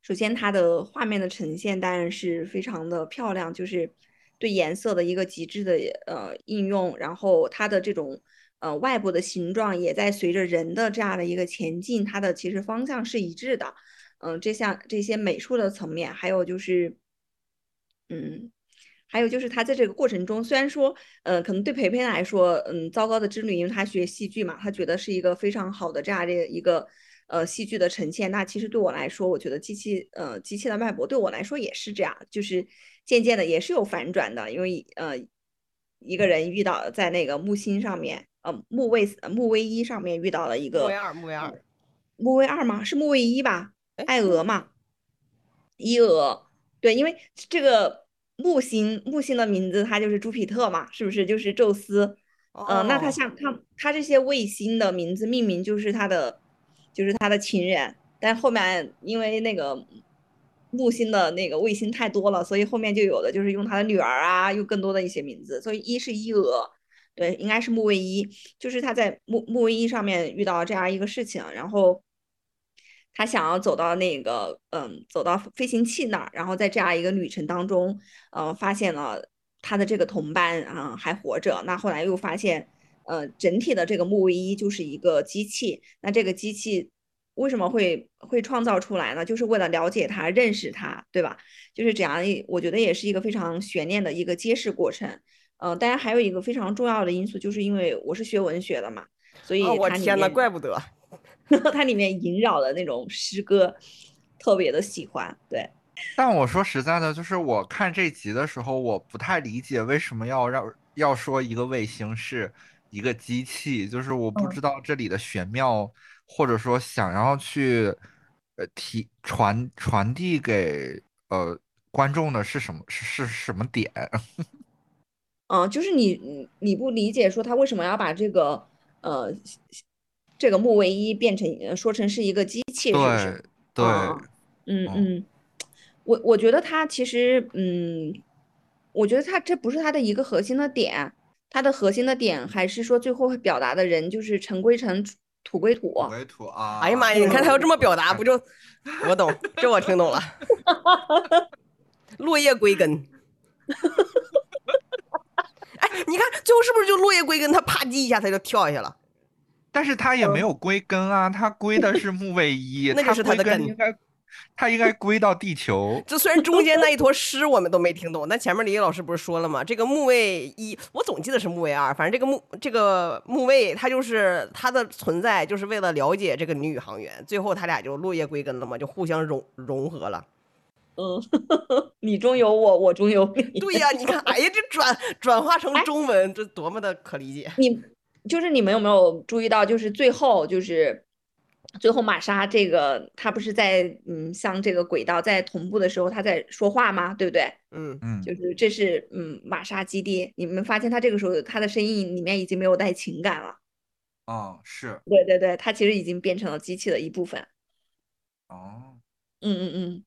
[SPEAKER 2] 首先它的画面的呈现当然是非常的漂亮，就是对颜色的一个极致的呃应用，然后它的这种呃外部的形状也在随着人的这样的一个前进，它的其实方向是一致的。嗯，这项这些美术的层面，还有就是。嗯，还有就是他在这个过程中，虽然说，呃，可能对培培来说，嗯，糟糕的之旅，因为他学戏剧嘛，他觉得是一个非常好的这样的一个呃戏剧的呈现。那其实对我来说，我觉得机器呃机器的脉搏对我来说也是这样，就是渐渐的也是有反转的，因为呃一个人遇到在那个木星上面，呃木卫木卫一上面遇到了一个
[SPEAKER 1] 木卫二，木卫二，
[SPEAKER 2] 木卫二吗？是木卫一吧？
[SPEAKER 1] 哎
[SPEAKER 2] 艾俄嘛，伊俄。对，因为这个木星木星的名字它就是朱庇特嘛，是不是就是宙斯？呃，那他
[SPEAKER 1] 哦
[SPEAKER 2] 像它它这些卫星的名字命名就是它的就是他的情人，但后面因为那个木星的那个卫星太多了，所以后面就有的就是用他的女儿啊，用更多的一些名字，所以一是伊俄，对，应该是木卫一，就是他在木木卫一上面遇到这样一个事情，然后。他想要走到那个，嗯，走到飞行器那儿，然后在这样一个旅程当中，呃，发现了他的这个同伴啊、还活着。那后来又发现，呃，整体的这个木卫一就是一个机器。那这个机器为什么会会创造出来呢？就是为了了解它、认识它，对吧？就是这样一，我觉得也是一个非常悬念的一个揭示过程。嗯、当然还有一个非常重要的因素，就是因为我是学文学的嘛，所以
[SPEAKER 1] 哦，我天呐，
[SPEAKER 2] 它里面
[SPEAKER 1] 怪不得。
[SPEAKER 2] 它里面萦绕的那种诗歌，特别的喜欢。对，
[SPEAKER 3] 但我说实在的，就是我看这集的时候，我不太理解为什么要让要说一个卫星是一个机器，就是我不
[SPEAKER 2] 嗯
[SPEAKER 3] 知道这里的玄妙，或者说想要去呃提传传递给呃观众的是什么是是什么点？
[SPEAKER 2] 嗯、就是你你你不理解说他为什么要把这个呃这个木卫一变成呃说成是一个机器，是不是？
[SPEAKER 3] 对对，
[SPEAKER 2] 嗯
[SPEAKER 3] 嗯，
[SPEAKER 2] 我我觉得他其实，嗯，我觉得他这不是他的一个核心的点，它的核心的点还是说最后会表达的人就是尘归尘，土归土。
[SPEAKER 3] 归土啊！
[SPEAKER 1] 哎呀妈呀，你看他要这么表达，不就 我懂，这我听懂了。落叶归根。哎，你看最后是不是就落叶归根？他啪叽一下他就跳下去了。
[SPEAKER 3] 但是他也没有归根啊，他归的是木卫一，
[SPEAKER 1] 那就是他的根
[SPEAKER 3] 根应该，他应该归到地球。
[SPEAKER 1] 这虽然中间那一坨诗我们都没听懂，但前面李毅老师不是说了吗？这个木卫一，我总记得是木卫二，反正这个木这个木卫，它就是它的存在，就是为了了解这个女宇航员，最后他俩就落叶归根了嘛，就互相融融合了。
[SPEAKER 2] 嗯，你中有我，我中有你。
[SPEAKER 1] 对呀，你看，哎呀，这转转化成中文，这多么的可理解。
[SPEAKER 2] 你就是你们有没有注意到，就是最后就是最后玛莎这个，她不是在嗯向这个轨道在同步的时候，她在说话吗？对不对？
[SPEAKER 1] 嗯，
[SPEAKER 3] 嗯，
[SPEAKER 2] 就是这是嗯玛莎基地，你们发现她这个时候她的声音里面已经没有带情感了。
[SPEAKER 3] 哦，是
[SPEAKER 2] 对对对，她其实已经变成了机器的一部分。
[SPEAKER 3] 哦，
[SPEAKER 2] 嗯嗯嗯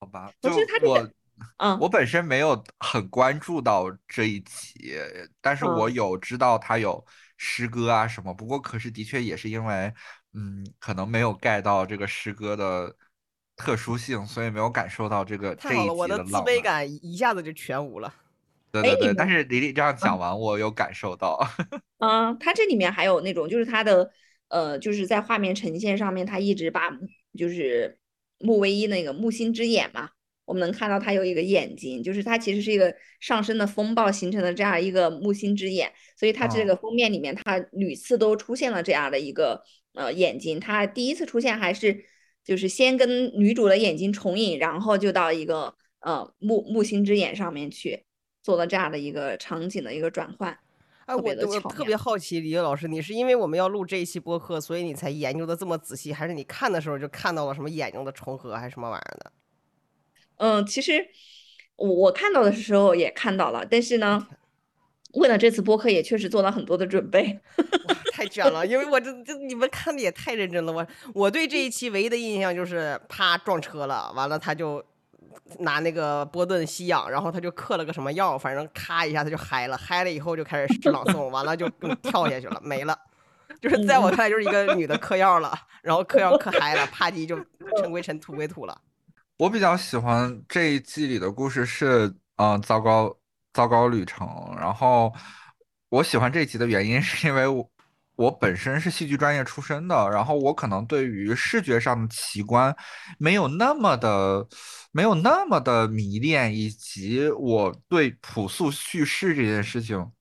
[SPEAKER 3] 好吧，
[SPEAKER 2] 我
[SPEAKER 3] 就
[SPEAKER 2] 觉得他这个
[SPEAKER 3] 我
[SPEAKER 2] 嗯
[SPEAKER 3] 我本身没有很关注到这一集，但是我
[SPEAKER 2] 嗯
[SPEAKER 3] 有知道他有诗歌啊什么。不过可是的确也是因为，嗯，可能没有 get 到这个诗歌的特殊性，所以没有感受到这个这一
[SPEAKER 1] 太好了，我的自
[SPEAKER 3] 集的浪漫。
[SPEAKER 1] 卑感一下子就全无了。
[SPEAKER 3] 对对对，但是李李这样讲完，我有感受到。
[SPEAKER 2] 嗯，它这里面还有那种，就是它的呃，就是在画面呈现上面，它一直把就是木卫一那个木星之眼嘛。我们能看到它有一个眼睛，就是它其实是一个上升的风暴形成的这样一个木星之眼，所以它这个封面里面它屡次都出现了这样的一个呃眼睛。它第一次出现还是就是先跟女主的眼睛重影，然后就到一个呃木木星之眼上面去做了这样的一个场景的一个转换。
[SPEAKER 1] 哎，我我特别好奇，李岳老师，你是因为我们要录这一期播客，所以你才研究的这么仔细，还是你看的时候就看到了什么眼睛的重合，还是什么玩意儿的？
[SPEAKER 2] 嗯，其实我我看到的时候也看到了，但是呢，为了这次播客也确实做了很多的准备，
[SPEAKER 1] 太卷了，因为我这这你们看的也太认真了。我我对这一期唯一的印象就是啪撞车了，完了他就拿那个波顿吸氧，然后他就嗑了个什么药，反正咔一下他就嗨了，嗨了以后就开始诗朗诵，完了就跳下去了，没了。就是在我看来就是一个女的嗑药了，然后嗑药嗑嗨了，啪叽就尘归尘，土归土了。
[SPEAKER 3] 我比较喜欢这一季里的故事是，嗯，糟糕糟糕旅程。然后我喜欢这集的原因是因为我我本身是戏剧专业出身的，然后我可能对于视觉上的奇观没有那么的没有那么的迷恋，以及我对朴素叙事这件事情。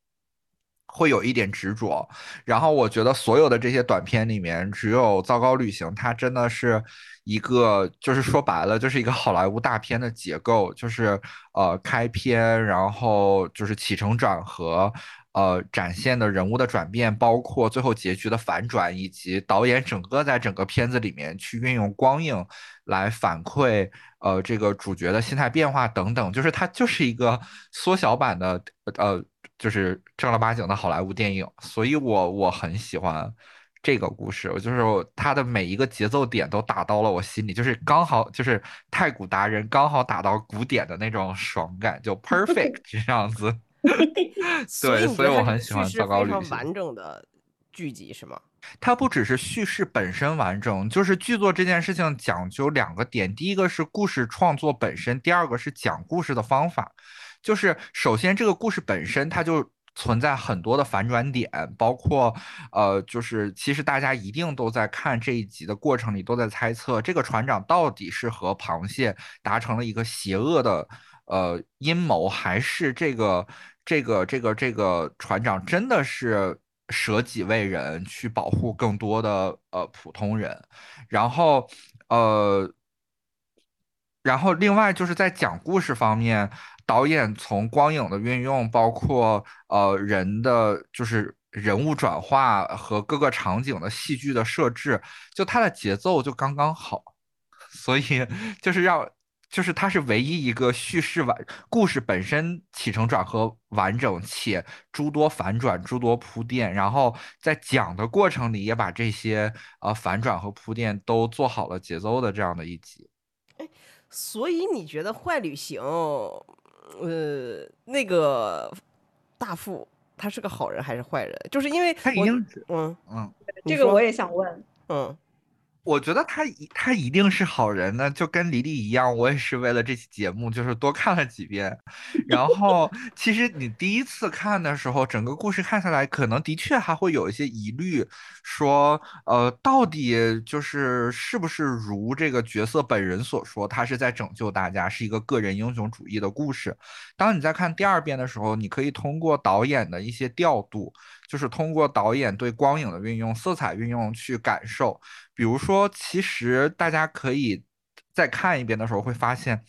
[SPEAKER 3] 会有一点执着，然后我觉得所有的这些短片里面，只有《糟糕旅行》，它真的是一个，就是说白了，就是一个好莱坞大片的结构，就是呃开篇，然后就是起承转合，呃展现的人物的转变，包括最后结局的反转，以及导演整个在整个片子里面去运用光影来反馈呃这个主角的心态变化等等，就是它就是一个缩小版的呃。就是正儿八经的好莱坞电影，所以我我很喜欢这个故事。我就是它的每一个节奏点都打到了我心里，就是刚好就是太古达人刚好打到古典的那种爽感，就 perfect 这样子。对，所以我很喜欢《糟糕旅行》。
[SPEAKER 1] 完整的剧集是吗？
[SPEAKER 3] 它不只是叙事本身完整，就是剧作这件事情讲究两个点：第一个是故事创作本身，第二个是讲故事的方法。就是首先，这个故事本身它就存在很多的反转点，包括呃，就是其实大家一定都在看这一集的过程里都在猜测，这个船长到底是和螃蟹达成了一个邪恶的呃阴谋，还是这个这个这个这个船长真的是舍己为人去保护更多的呃普通人，然后呃，然后另外就是在讲故事方面。导演从光影的运用，包括呃人的就是人物转化和各个场景的戏剧的设置，就它的节奏就刚刚好，所以就是让就是它是唯一一个叙事完故事本身起承转合完整且诸多反转诸多铺垫，然后在讲的过程里也把这些呃反转和铺垫都做好了节奏的这样的一集。
[SPEAKER 1] 哎，所以你觉得坏旅行？呃，那个大副他是个好人还是坏人？就是因为
[SPEAKER 3] 他已经
[SPEAKER 1] 嗯嗯，
[SPEAKER 2] 这个我也想问，
[SPEAKER 1] 嗯。
[SPEAKER 3] 我觉得他一他一定是好人呢，就跟黎黎一样，我也是为了这期节目，就是多看了几遍。然后，其实你第一次看的时候，整个故事看下来，可能的确还会有一些疑虑，说，呃，到底就是是不是如这个角色本人所说，他是在拯救大家，是一个个人英雄主义的故事。当你在看第二遍的时候，你可以通过导演的一些调度。就是通过导演对光影的运用、色彩运用去感受。比如说，其实大家可以再看一遍的时候，会发现，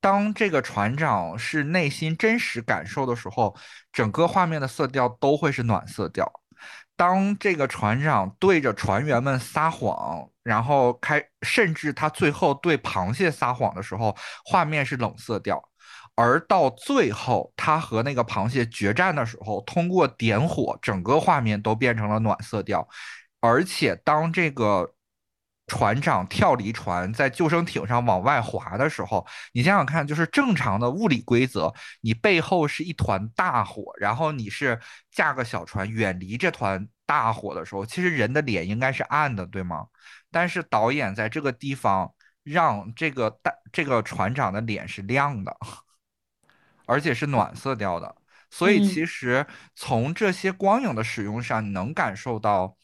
[SPEAKER 3] 当这个船长是内心真实感受的时候，整个画面的色调都会是暖色调；当这个船长对着船员们撒谎，然后开，甚至他最后对螃蟹撒谎的时候，画面是冷色调。而到最后，他和那个螃蟹决战的时候，通过点火，整个画面都变成了暖色调。而且，当这个船长跳离船，在救生艇上往外滑的时候，你想想看，就是正常的物理规则，你背后是一团大火，然后你是驾个小船远离这团大火的时候，其实人的脸应该是暗的，对吗？但是导演在这个地方让这个大这个船长的脸是亮的。而且是暖色调的。所以
[SPEAKER 2] 嗯
[SPEAKER 3] 其实从这些光影的使用上，你能感受到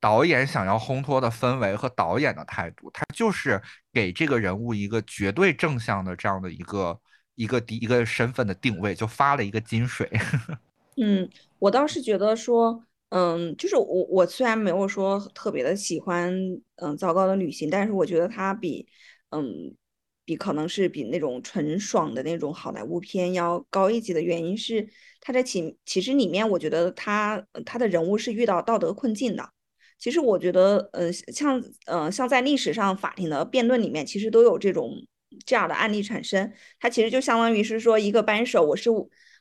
[SPEAKER 3] 导演想要烘托的氛围和导演的态度，他就是给这个人物一个绝对正向的这样的一个一个一个身份的定位，就发了一个金水。
[SPEAKER 2] 嗯，我倒是觉得说，嗯，就是我我虽然没有说特别的喜欢，嗯，糟糕的旅行，但是我觉得它比，嗯，比可能是比那种纯爽的那种好莱坞片要高一级的原因是，它在其其实里面，我觉得他他的人物是遇到道德困境的。其实我觉得，呃，像呃像在历史上法庭的辩论里面，其实都有这种这样的案例产生。它其实就相当于是说，一个扳手，我是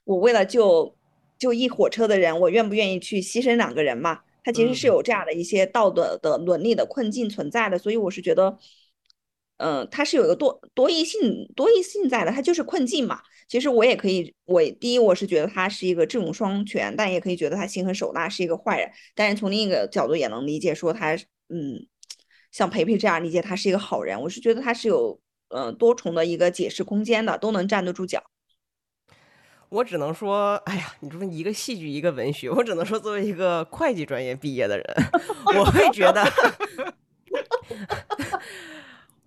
[SPEAKER 2] 我为了救救一火车的人，我愿不愿意去牺牲两个人嘛？它其实是
[SPEAKER 1] 嗯
[SPEAKER 2] 有这样的一些道德的伦理的困境存在的，所以我是觉得，嗯、它是有一个多多义性多义性在的，它就是困境嘛。其实我也可以，我第一我是觉得他是一个智勇双全，但也可以觉得他心狠手辣是一个坏人。但是从另一个角度也能理解说他，嗯，像培培这样理解他是一个好人，我是觉得他是有呃多重的一个解释空间的，都能站得住脚。
[SPEAKER 1] 我只能说，哎呀，你说一个戏剧一个文学，我只能说，作为一个会计专业毕业的人，我会觉得，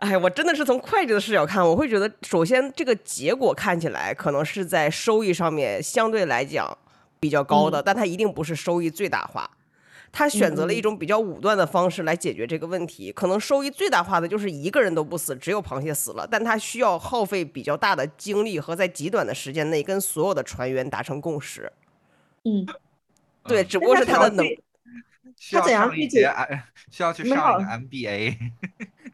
[SPEAKER 1] 哎，我真的是从会计的视角看，我会觉得，首先这个结果看起来可能是在收益上面相对来讲比较高的，但它一定不是收益最大化。他选择了一种比较武断的方式来解决这个问题，可能收益最大化的就是一个人都不死，只有螃蟹死了，但他需要耗费比较大的精力和在极短的时间内跟所有的船员达成共识。
[SPEAKER 2] 嗯，
[SPEAKER 1] 对，只不过是他的能，
[SPEAKER 2] 他怎样去解
[SPEAKER 3] 节 I- 需要去上一个 MBA。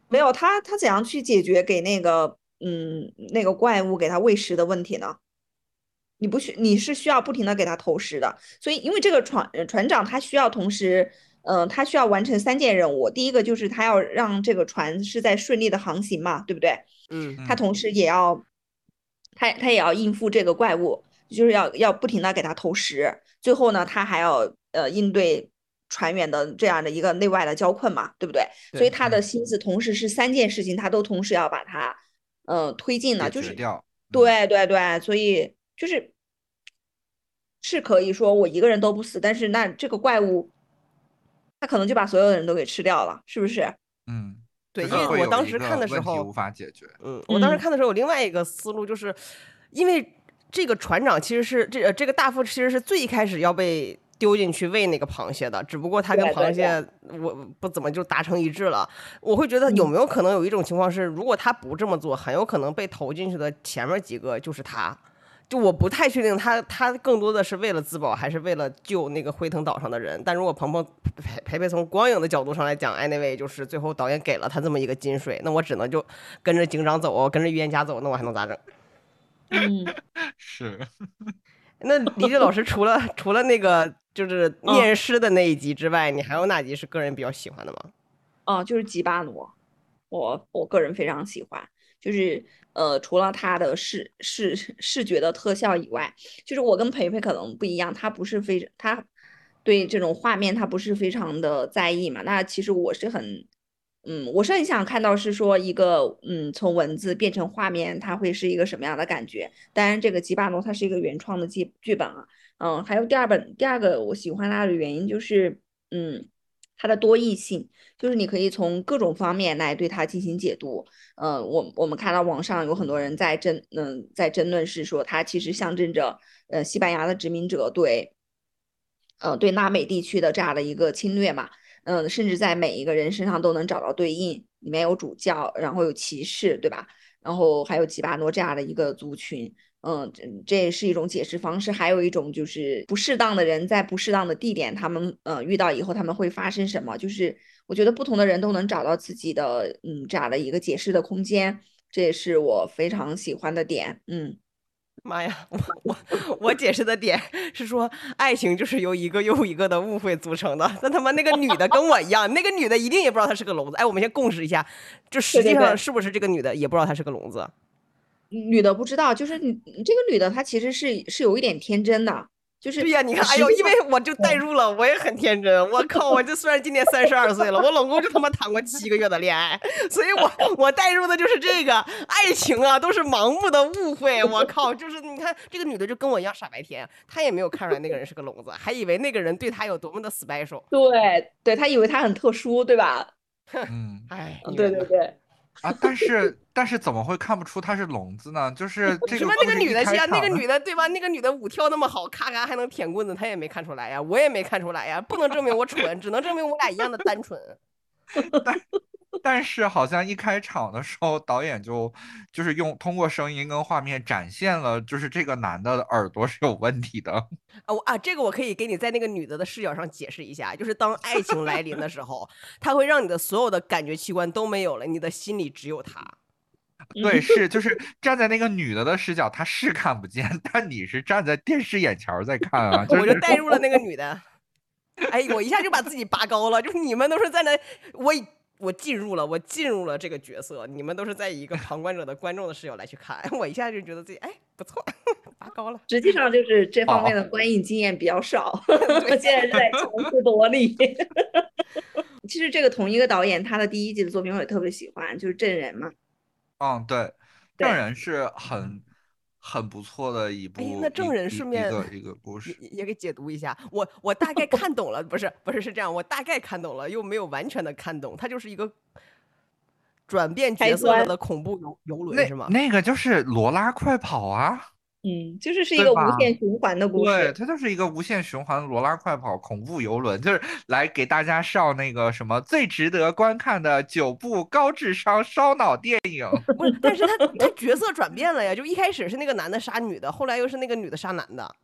[SPEAKER 2] 没有他他怎样去解决给那个嗯那个怪物给他喂食的问题呢？你不需你是需要不停的给他投食的，所以因为这个船呃船长他需要同时，嗯、他需要完成三件任务。第一个就是他要让这个船是在顺利的航行嘛，对不对？
[SPEAKER 1] 嗯
[SPEAKER 2] 他同时也要，他他也要应付这个怪物，就是要要不停的给他投食。最后呢，他还要呃应对船员的这样的一个内外的交困嘛，对不对？所以他的心思同时是三件事情，他都同时要把它呃推进了，就是对对对，所以就是是可以说我一个人都不死，但是那这个怪物，他可能就把所有的人都给吃掉了，是不是？
[SPEAKER 3] 嗯，
[SPEAKER 1] 对，因为我当时看的时候
[SPEAKER 3] 无，法解决。
[SPEAKER 1] 嗯，我当时
[SPEAKER 2] 嗯
[SPEAKER 1] 看的时候有另外一个思路，就是因为这个船长其实是这呃这个大副其实是最一开始要被丢进去喂那个螃蟹的，只不过他跟螃蟹我不怎么就达成一致了。我会觉得有
[SPEAKER 2] 嗯
[SPEAKER 1] 没有可能有一种情况是，如果他不这么做，很有可能被投进去的前面几个就是他。就我不太确定他他更多的是为了自保，还是为了救那个辉腾岛上的人。但如果鹏鹏培培培从光影的角度上来讲，anyway，就是最后导演给了他这么一个金水，那我只能就跟着警长走，跟着预言家走，那我还能咋整？
[SPEAKER 2] 嗯。
[SPEAKER 3] 是，
[SPEAKER 1] 那李李老师除了除了那个就是
[SPEAKER 2] 嗯
[SPEAKER 1] 念诗的那一集之外，你还有哪集是个人比较喜欢的吗？
[SPEAKER 2] 哦，就是吉巴罗，我我个人非常喜欢，就是呃，除了他的视视视觉的特效以外，就是我跟培培可能不一样，他不是非他对这种画面他不是非常的在意嘛，那其实我是很。嗯，我是很想看到是说一个嗯，从文字变成画面，它会是一个什么样的感觉？当然，这个吉巴诺它是一个原创的剧剧本啊，嗯，还有第二本第二个我喜欢它的原因就是，嗯，它的多义性，就是你可以从各种方面来对它进行解读。呃，我我们看到网上有很多人在争，嗯、在争论是说它其实象征着呃西班牙的殖民者对，呃对拉美地区的这样的一个侵略嘛。嗯，甚至在每一个人身上都能找到对应，里面有主教，然后有骑士，对吧？然后还有吉巴诺这样的一个族群，嗯，这这也是一种解释方式。还有一种就是不适当的人在不适当的地点，他们呃遇到以后他们会发生什么？就是我觉得不同的人都能找到自己的嗯这样的一个解释的空间，这也是我非常喜欢的点。嗯，
[SPEAKER 1] 妈呀，我我我解释的点是说，爱情就是由一个又一个的误会组成的。那他妈那个女的跟我一样，那个女的一定也不知道她是个聋子。哎，我们先共识一下，就实际上是不是这个女的也不知道她是个聋子？
[SPEAKER 2] 女的不知道，就是你这个女的她其实是是有一点天真的，就是
[SPEAKER 1] 对呀，你看，哎呦，因为我就代入了，我也很天真。我靠，我这虽然今年三十二岁了，我老公就他妈谈过七个月的恋爱，所以我 我代入的就是这个爱情啊，都是盲目的误会。我靠，就是你看这个女的就跟我一样傻白甜，她也没有看出来那个人是个聋子，还以为那个人对她有多么的 special。
[SPEAKER 2] 对对，她以为她很特殊，对吧？
[SPEAKER 3] 嗯，
[SPEAKER 1] 哎，
[SPEAKER 2] 对对对。
[SPEAKER 3] 啊，但是但是怎么会看不出他是聋子呢？就是这个
[SPEAKER 1] 什么那个女的呀，那个女的对吧？那个女的舞跳那么好，咔咔还能舔棍子，她也没看出来呀，我也没看出来呀，不能证明我蠢，只能证明我俩一样的单纯。
[SPEAKER 3] 但 但是好像一开场的时候，导演就就是用通过声音跟画面展现了，就是这个男的耳朵是有问题的。
[SPEAKER 1] 啊，我啊，这个我可以给你在那个女的的视角上解释一下，就是当爱情来临的时候，他会让你的所有的感觉器官都没有了，你的心里只有他。
[SPEAKER 3] 对，是就 是站在那个女的的视角，她是看不见，但你是站在电视眼前在看啊。
[SPEAKER 1] 我就带入了那个 女的，哎，我一下就把自己拔高了，就是你们都是在那我。我进入了，我进入了这个角色。你们都是在以一个旁观者的观众的视角来去看，我一下就觉得自己哎不错，拔高了。
[SPEAKER 2] 实际上就是这方面的观影经验比较少，我现在在强词夺理。其实这个同一个导演，他的第一季的作品我也特别喜欢，就是《证人》嘛。
[SPEAKER 3] 嗯，对，《证人》是很。很不错的一部，
[SPEAKER 1] 那证人顺便
[SPEAKER 3] 一个一个故事
[SPEAKER 1] 也给解读一下。我我大概看懂了，不是不是是这样，我大概看懂了，又没有完全的看懂。它就是一个转变角色的恐怖游游轮是吗？
[SPEAKER 3] 那个就是罗拉快跑啊。
[SPEAKER 2] 嗯，就是是一个无限循环的故
[SPEAKER 3] 事。对，它就是一个无限循环罗拉快跑恐怖游轮，就是来给大家上那个什么最值得观看的九部高智商烧脑电影。
[SPEAKER 1] 不是，但是他他角色转变了呀，就一开始是那个男的杀女的，后来又是那个女的杀男的。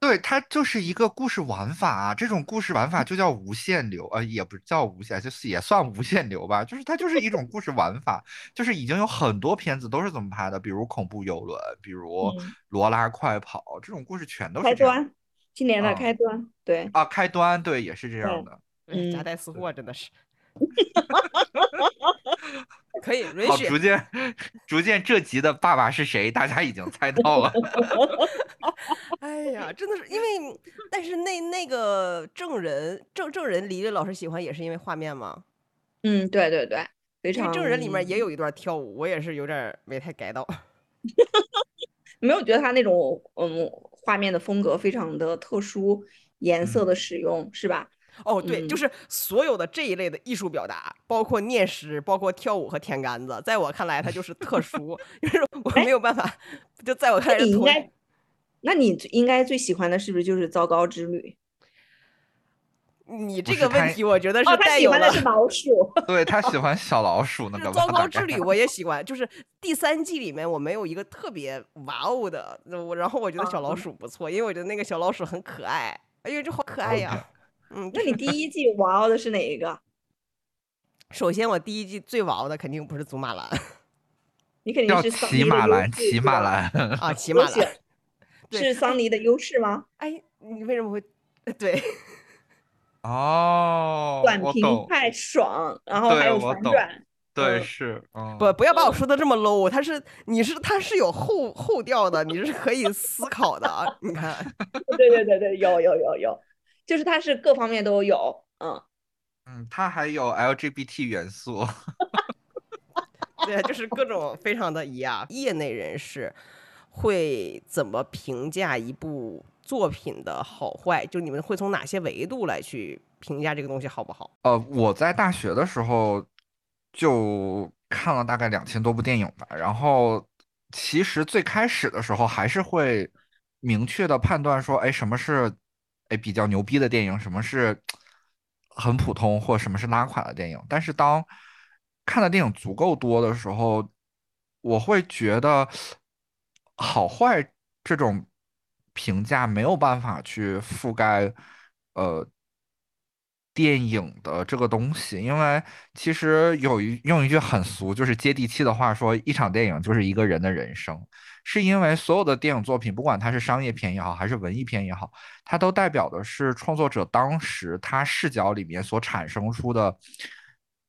[SPEAKER 3] 对，它就是一个故事玩法啊，这种故事玩法就叫无限流，呃，也不叫无限，就是也算无限流吧，就是它就是一种故事玩法，就是已经有很多片子都是这么拍的，比如恐怖游轮，比如罗拉快跑，这种故事全都是
[SPEAKER 2] 开端，今年的开端，对
[SPEAKER 3] 啊，开端，对，也是这样的，
[SPEAKER 1] 嗯，夹带私货真的是。可以允
[SPEAKER 3] 许。逐渐，逐渐，这集的爸爸是谁？大家已经猜到了。
[SPEAKER 1] 真的是因为，但是那那个证人证证人，李李老师喜欢也是因为画面吗？
[SPEAKER 2] 嗯，对对对，非常。
[SPEAKER 1] 证人里面也有一段跳舞，我也是有点没太 get 到。
[SPEAKER 2] 没有觉得他那种嗯画面的风格非常的特殊，颜色的使用是吧？
[SPEAKER 1] 哦，对，就是所有的这一类的艺术表达，包括念诗，包括跳舞和舔杆子，在我看来，它就是特殊，就是我没有办法。就在我看来，
[SPEAKER 2] 你应该，那你应该最喜欢的是不是就是《糟糕之旅》？
[SPEAKER 1] 你这个问题，我觉得是带
[SPEAKER 2] 有的是老鼠。
[SPEAKER 3] 对他喜欢小老鼠那个。
[SPEAKER 1] 糟糕之旅我也喜欢，就是第三季里面我没有一个特别哇哦的，我然后我觉得小老鼠不错，因为我觉得那个小老鼠很可爱，哎呦，这好可爱呀。
[SPEAKER 2] 嗯，那你第一季哇哦的是哪一个？
[SPEAKER 1] 首先，我第一季最哇哦的肯定不是祖马兰，
[SPEAKER 2] 你肯定是
[SPEAKER 3] 骑马兰，骑马兰
[SPEAKER 1] 啊，骑马兰
[SPEAKER 2] 是桑尼的优势吗？
[SPEAKER 1] 哎，你为什么会对？
[SPEAKER 3] 哦，
[SPEAKER 2] 短平快爽，然后还有反转，
[SPEAKER 3] 对，是，
[SPEAKER 1] 不，不要把我说的这么 low，它是，你是，它是有后后调的，你是可以思考的啊，你看，
[SPEAKER 2] 对对对对，有有有有。就是它是各方面都有，嗯
[SPEAKER 3] 嗯，它还有 LGBT 元素，
[SPEAKER 1] 对，就是各种非常的一样。业内人士会怎么评价一部作品的好坏？就你们会从哪些维度来去评价这个东西好不好？
[SPEAKER 3] 呃，我在大学的时候就看了大概两千多部电影吧，然后其实最开始的时候还是会明确的判断说，哎，什么是。哎，比较牛逼的电影，什么是很普通，或什么是拉垮的电影？但是当看的电影足够多的时候，我会觉得好坏这种评价没有办法去覆盖呃电影的这个东西，因为其实有一用一句很俗，就是接地气的话说，一场电影就是一个人的人生。是因为所有的电影作品，不管它是商业片也好，还是文艺片也好，它都代表的是创作者当时他视角里面所产生出的，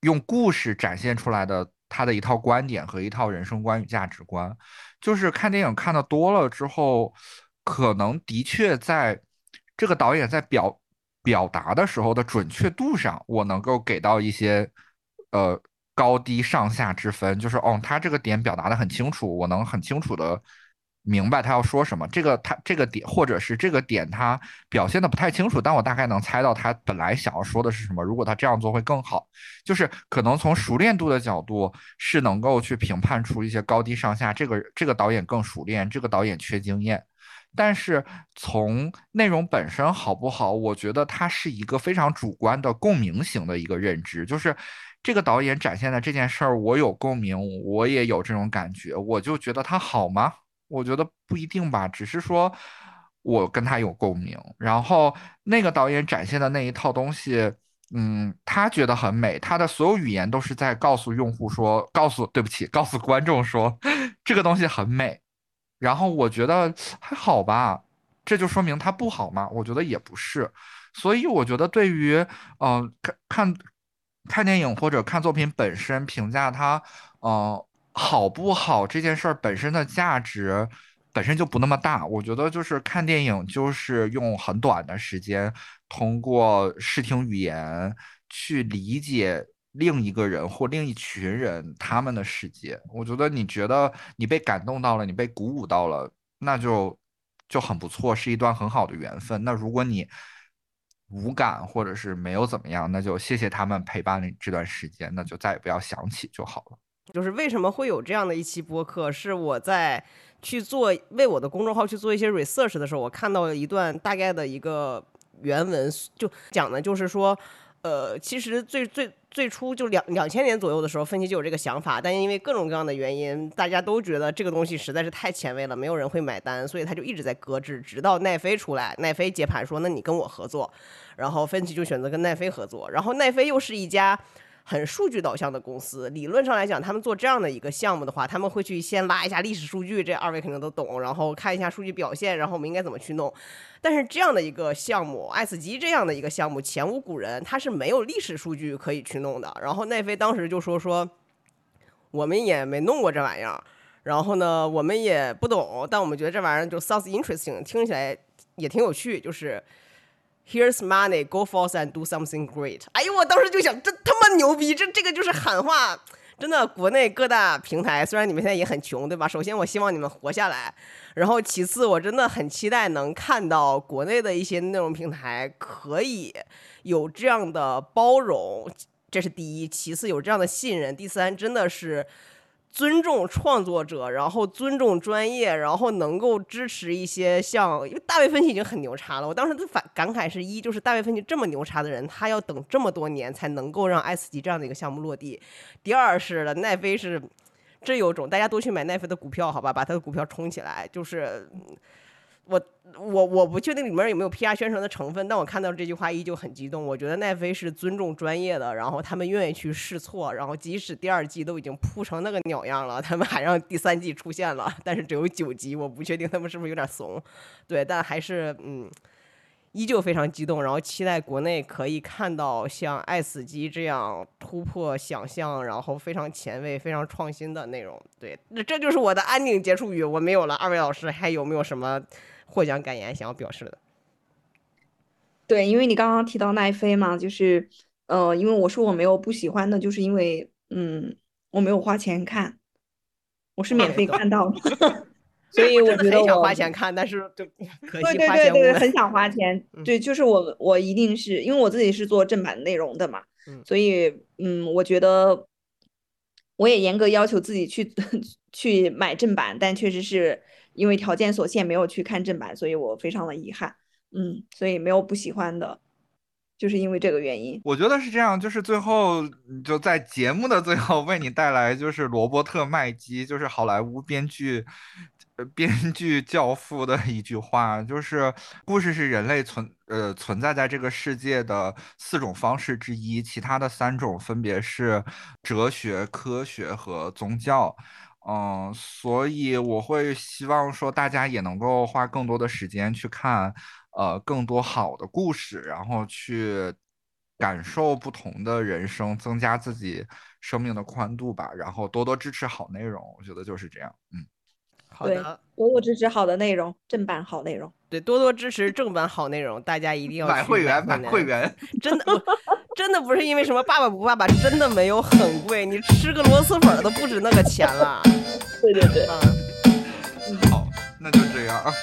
[SPEAKER 3] 用故事展现出来的他的一套观点和一套人生观与价值观。就是看电影看的多了之后，可能的确在这个导演在表表达的时候的准确度上，我能够给到一些呃高低上下之分，就是哦，他这个点表达的很清楚，我能很清楚的。明白他要说什么，这个他这个点或者是这个点他表现的不太清楚，但我大概能猜到他本来想要说的是什么。如果他这样做会更好，就是可能从熟练度的角度是能够去评判出一些高低上下。这个这个导演更熟练，这个导演缺经验。但是从内容本身好不好，我觉得它是一个非常主观的共鸣型的一个认知，就是这个导演展现的这件事儿，我有共鸣，我也有这种感觉，我就觉得它好吗？我觉得不一定吧，只是说我跟他有共鸣。然后那个导演展现的那一套东西，嗯，他觉得很美，他的所有语言都是在告诉用户说，告诉对不起，告诉观众说这个东西很美。然后我觉得还好吧，这就说明它不好吗？我觉得也不是。所以我觉得对于嗯看看看电影或者看作品本身评价它，嗯。好不好这件事儿本身的价值本身就不那么大，我觉得就是看电影就是用很短的时间，通过视听语言去理解另一个人或另一群人他们的世界。我觉得你觉得你被感动到了，你被鼓舞到了，那就就很不错，是一段很好的缘分。那如果你无感或者是没有怎么样，那就谢谢他们陪伴你这段时间，那就再也不要想起就好了。
[SPEAKER 1] 就是为什么会有这样的一期播客？是我在去做为我的公众号去做一些 research 的时候，我看到了一段大概的一个原文，就讲的就是说，呃，其实最最最初就两两千年左右的时候，分析就有这个想法，但因为各种各样的原因，大家都觉得这个东西实在是太前卫了，没有人会买单，所以他就一直在搁置，直到奈飞出来，奈飞接盘说，那你跟我合作，然后分歧就选择跟奈飞合作，然后奈飞又是一家。很数据导向的公司，理论上来讲，他们做这样的一个项目的话，他们会去先拉一下历史数据，这二位肯定都懂，然后看一下数据表现，然后我们应该怎么去弄。但是这样的一个项目，爱死机这样的一个项目，前无古人，它是没有历史数据可以去弄的。然后奈飞当时就说说，我们也没弄过这玩意儿，然后呢，我们也不懂，但我们觉得这玩意儿就 sounds interesting，听起来也挺有趣，就是。Here's money, go forth and do something great。哎呦，我当时就想，这他妈牛逼，这这个就是喊话，真的。国内各大平台，虽然你们现在也很穷，对吧？首先，我希望你们活下来。然后，其次，我真的很期待能看到国内的一些内容平台可以有这样的包容，这是第一。其次，有这样的信任。第三，真的是。尊重创作者，然后尊重专业，然后能够支持一些像，因为大卫芬奇已经很牛叉了。我当时的反感慨是一，就是大卫芬奇这么牛叉的人，他要等这么多年才能够让《爱死机》这样的一个项目落地。第二是，奈飞是真有种，大家都去买奈飞的股票，好吧，把他的股票冲起来，就是。我我我不确定里面有没有 PR 宣传的成分，但我看到这句话依旧很激动。我觉得奈飞是尊重专业的，然后他们愿意去试错，然后即使第二季都已经铺成那个鸟样了，他们还让第三季出现了，但是只有九集，我不确定他们是不是有点怂。对，但还是嗯，依旧非常激动，然后期待国内可以看到像《爱死机》这样突破想象，然后非常前卫、非常创新的内容。对，那这就是我的安定结束语，我没有了。二位老师还有没有什么？获奖感言想要表示的，
[SPEAKER 2] 对，因为你刚刚提到奈飞嘛，就是，呃，因为我说我没有不喜欢的，就是因为，嗯，我没有花钱看，我是免费看到的，所以我觉得
[SPEAKER 1] 很想花钱看，但是就 可惜
[SPEAKER 2] 花钱。对对对对，很想花钱，对，就是我我一定是因为我自己是做正版内容的嘛，所以，嗯，我觉得我也严格要求自己去 去买正版，但确实是。因为条件所限，没有去看正版，所以我非常的遗憾。嗯，所以没有不喜欢的，就是因为这个原因。
[SPEAKER 3] 我觉得是这样，就是最后就在节目的最后为你带来就是罗伯特麦基，就是好莱坞编剧，编剧教父的一句话，就是故事是人类存呃存在在这个世界的四种方式之一，其他的三种分别是哲学、科学和宗教。嗯，所以我会希望说，大家也能够花更多的时间去看，呃，更多好的故事，然后去感受不同的人生，增加自己生命的宽度吧。然后多多支持好内容，我觉得就是这样。嗯，
[SPEAKER 1] 好的，
[SPEAKER 2] 多多支持好的内容，正版好内容。
[SPEAKER 1] 对，多多支持正版好内容，大家一定要
[SPEAKER 3] 买会员，买
[SPEAKER 1] 买
[SPEAKER 3] 会，员，
[SPEAKER 1] 真的不真的不是因为什么爸爸不爸爸，真的没有很贵，你吃个螺蛳粉都不止那个钱了。
[SPEAKER 2] 对对对。
[SPEAKER 1] 嗯。
[SPEAKER 3] 好，那就这样啊。